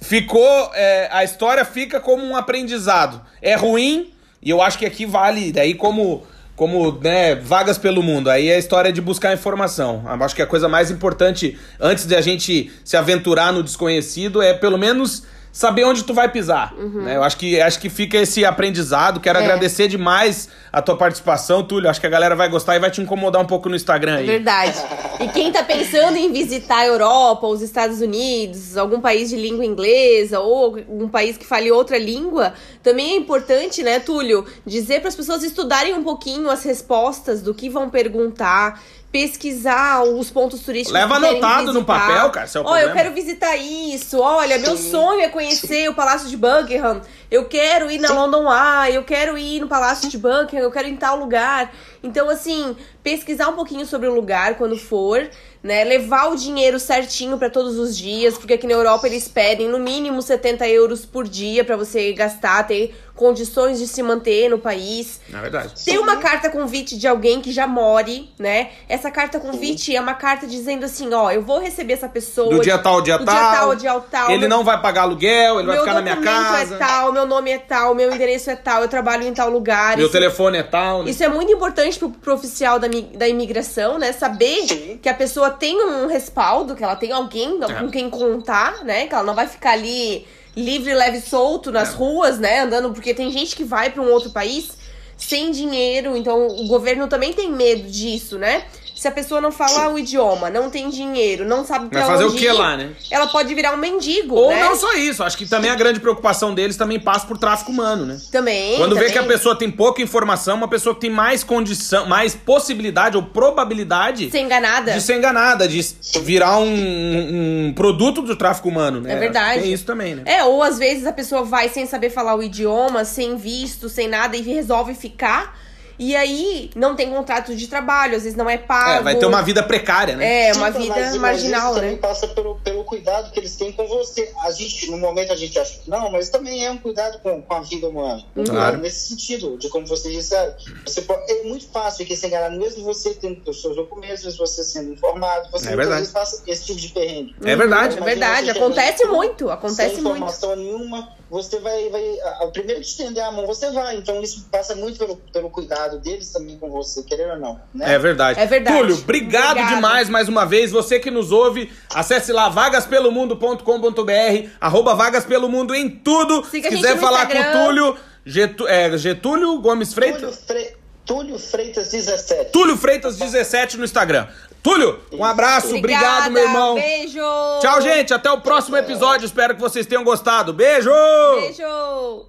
ficou. é, a história fica como um aprendizado. É ruim, e eu acho que aqui vale, daí como. Como, né, vagas pelo mundo. Aí é a história de buscar informação. Acho que a coisa mais importante, antes de a gente se aventurar no desconhecido, é pelo menos saber onde tu vai pisar. né? Eu acho que, acho que fica esse aprendizado. Quero É. agradecer demais a tua participação, Túlio. Acho que a galera vai gostar e vai te incomodar um pouco no Instagram aí. Verdade. E quem tá pensando em visitar a Europa, os Estados Unidos, algum país de língua inglesa ou um país que fale outra língua, também é importante, né, Túlio, dizer para as pessoas estudarem um pouquinho as respostas do que vão perguntar, pesquisar os pontos turísticos. Leva que anotado no papel, cara, é Ó, eu problema. quero visitar isso. Olha, meu Sim. sonho é conhecer o Palácio de Buckingham. Eu quero ir na London Eye, eu quero ir no Palácio de Buckingham, eu quero ir em tal lugar. Então, assim, pesquisar um pouquinho sobre o lugar quando for, né? Levar o dinheiro certinho pra todos os dias, porque aqui na Europa eles pedem no mínimo 70 euros por dia pra você gastar, ter condições de se manter no país. Na verdade. Ter uma carta convite de alguém que já more, né? Essa carta convite é uma carta dizendo assim, ó, eu vou receber essa pessoa Do dia tal, dia do tal. dia tal, dia tal. Ele meu- não vai pagar aluguel, ele vai meu ficar na minha documento casa. é tal, meu nome é tal, meu endereço é tal, eu trabalho em tal lugar. Meu Isso- telefone é tal. né? Isso é muito importante pro, pro oficial da, da imigração, né? Saber Sim. que a pessoa tem um respaldo, que ela tem alguém É. com quem contar, né? Que ela não vai ficar ali livre, leve e solto nas É. ruas, né? Andando, porque tem gente que vai pra um outro país sem dinheiro, então o governo também tem medo disso, né? Se a pessoa não fala o idioma, não tem dinheiro, não sabe pra Vai fazer o que ir, lá, né? Ela pode virar um mendigo, Ou né? não só isso, acho que também a grande preocupação deles também passa por tráfico humano, né? Também. Quando vê também. que a pessoa tem pouca informação, uma pessoa que tem mais condição, mais possibilidade ou probabilidade Ser enganada. de ser enganada, de virar um, um produto do tráfico humano, né? É verdade. Tem isso também, né? É, ou às vezes a pessoa vai sem saber falar o idioma, sem visto, sem nada, e resolve ficar. E aí não tem contrato de trabalho, às vezes não é pago. É, vai ter uma vida precária, né? É, uma Então, vida mas- mas marginal, isso né? também passa pelo, pelo cuidado que eles têm com você. A gente, no momento, a gente acha que não, mas também é um cuidado com, com a vida humana. Um Claro. cuidado Nesse sentido, de como você disse, ah, você pode, é muito fácil aqui se enganar, mesmo você tendo os seus documentos, mesmo você sendo informado, você É muitas verdade. vezes passa esse tipo de perrengue. É verdade. É verdade, acontece muito, acontece sem muito. informação nenhuma, você vai, vai. a- O primeiro que te estender a mão, você vai. Então isso passa muito pelo, pelo cuidado deles também com você, querendo ou não. Né? É verdade. É verdade. Túlio, obrigado, Obrigado. demais mais uma vez. Você que nos ouve, acesse lá vagaspelomundo.com.br, arroba vagas pelo mundo em tudo. Siga Se quiser falar com o Instagram. Túlio, Getu- é, Getúlio Gomes Túlio, Freitas. Fre... Túlio Freitas 17. Túlio Freitas 17 no Instagram. Túlio, um abraço, obrigado, Obrigada, meu irmão. Beijo. Tchau, gente. Até o próximo episódio. Espero que vocês tenham gostado. Beijo! Beijo.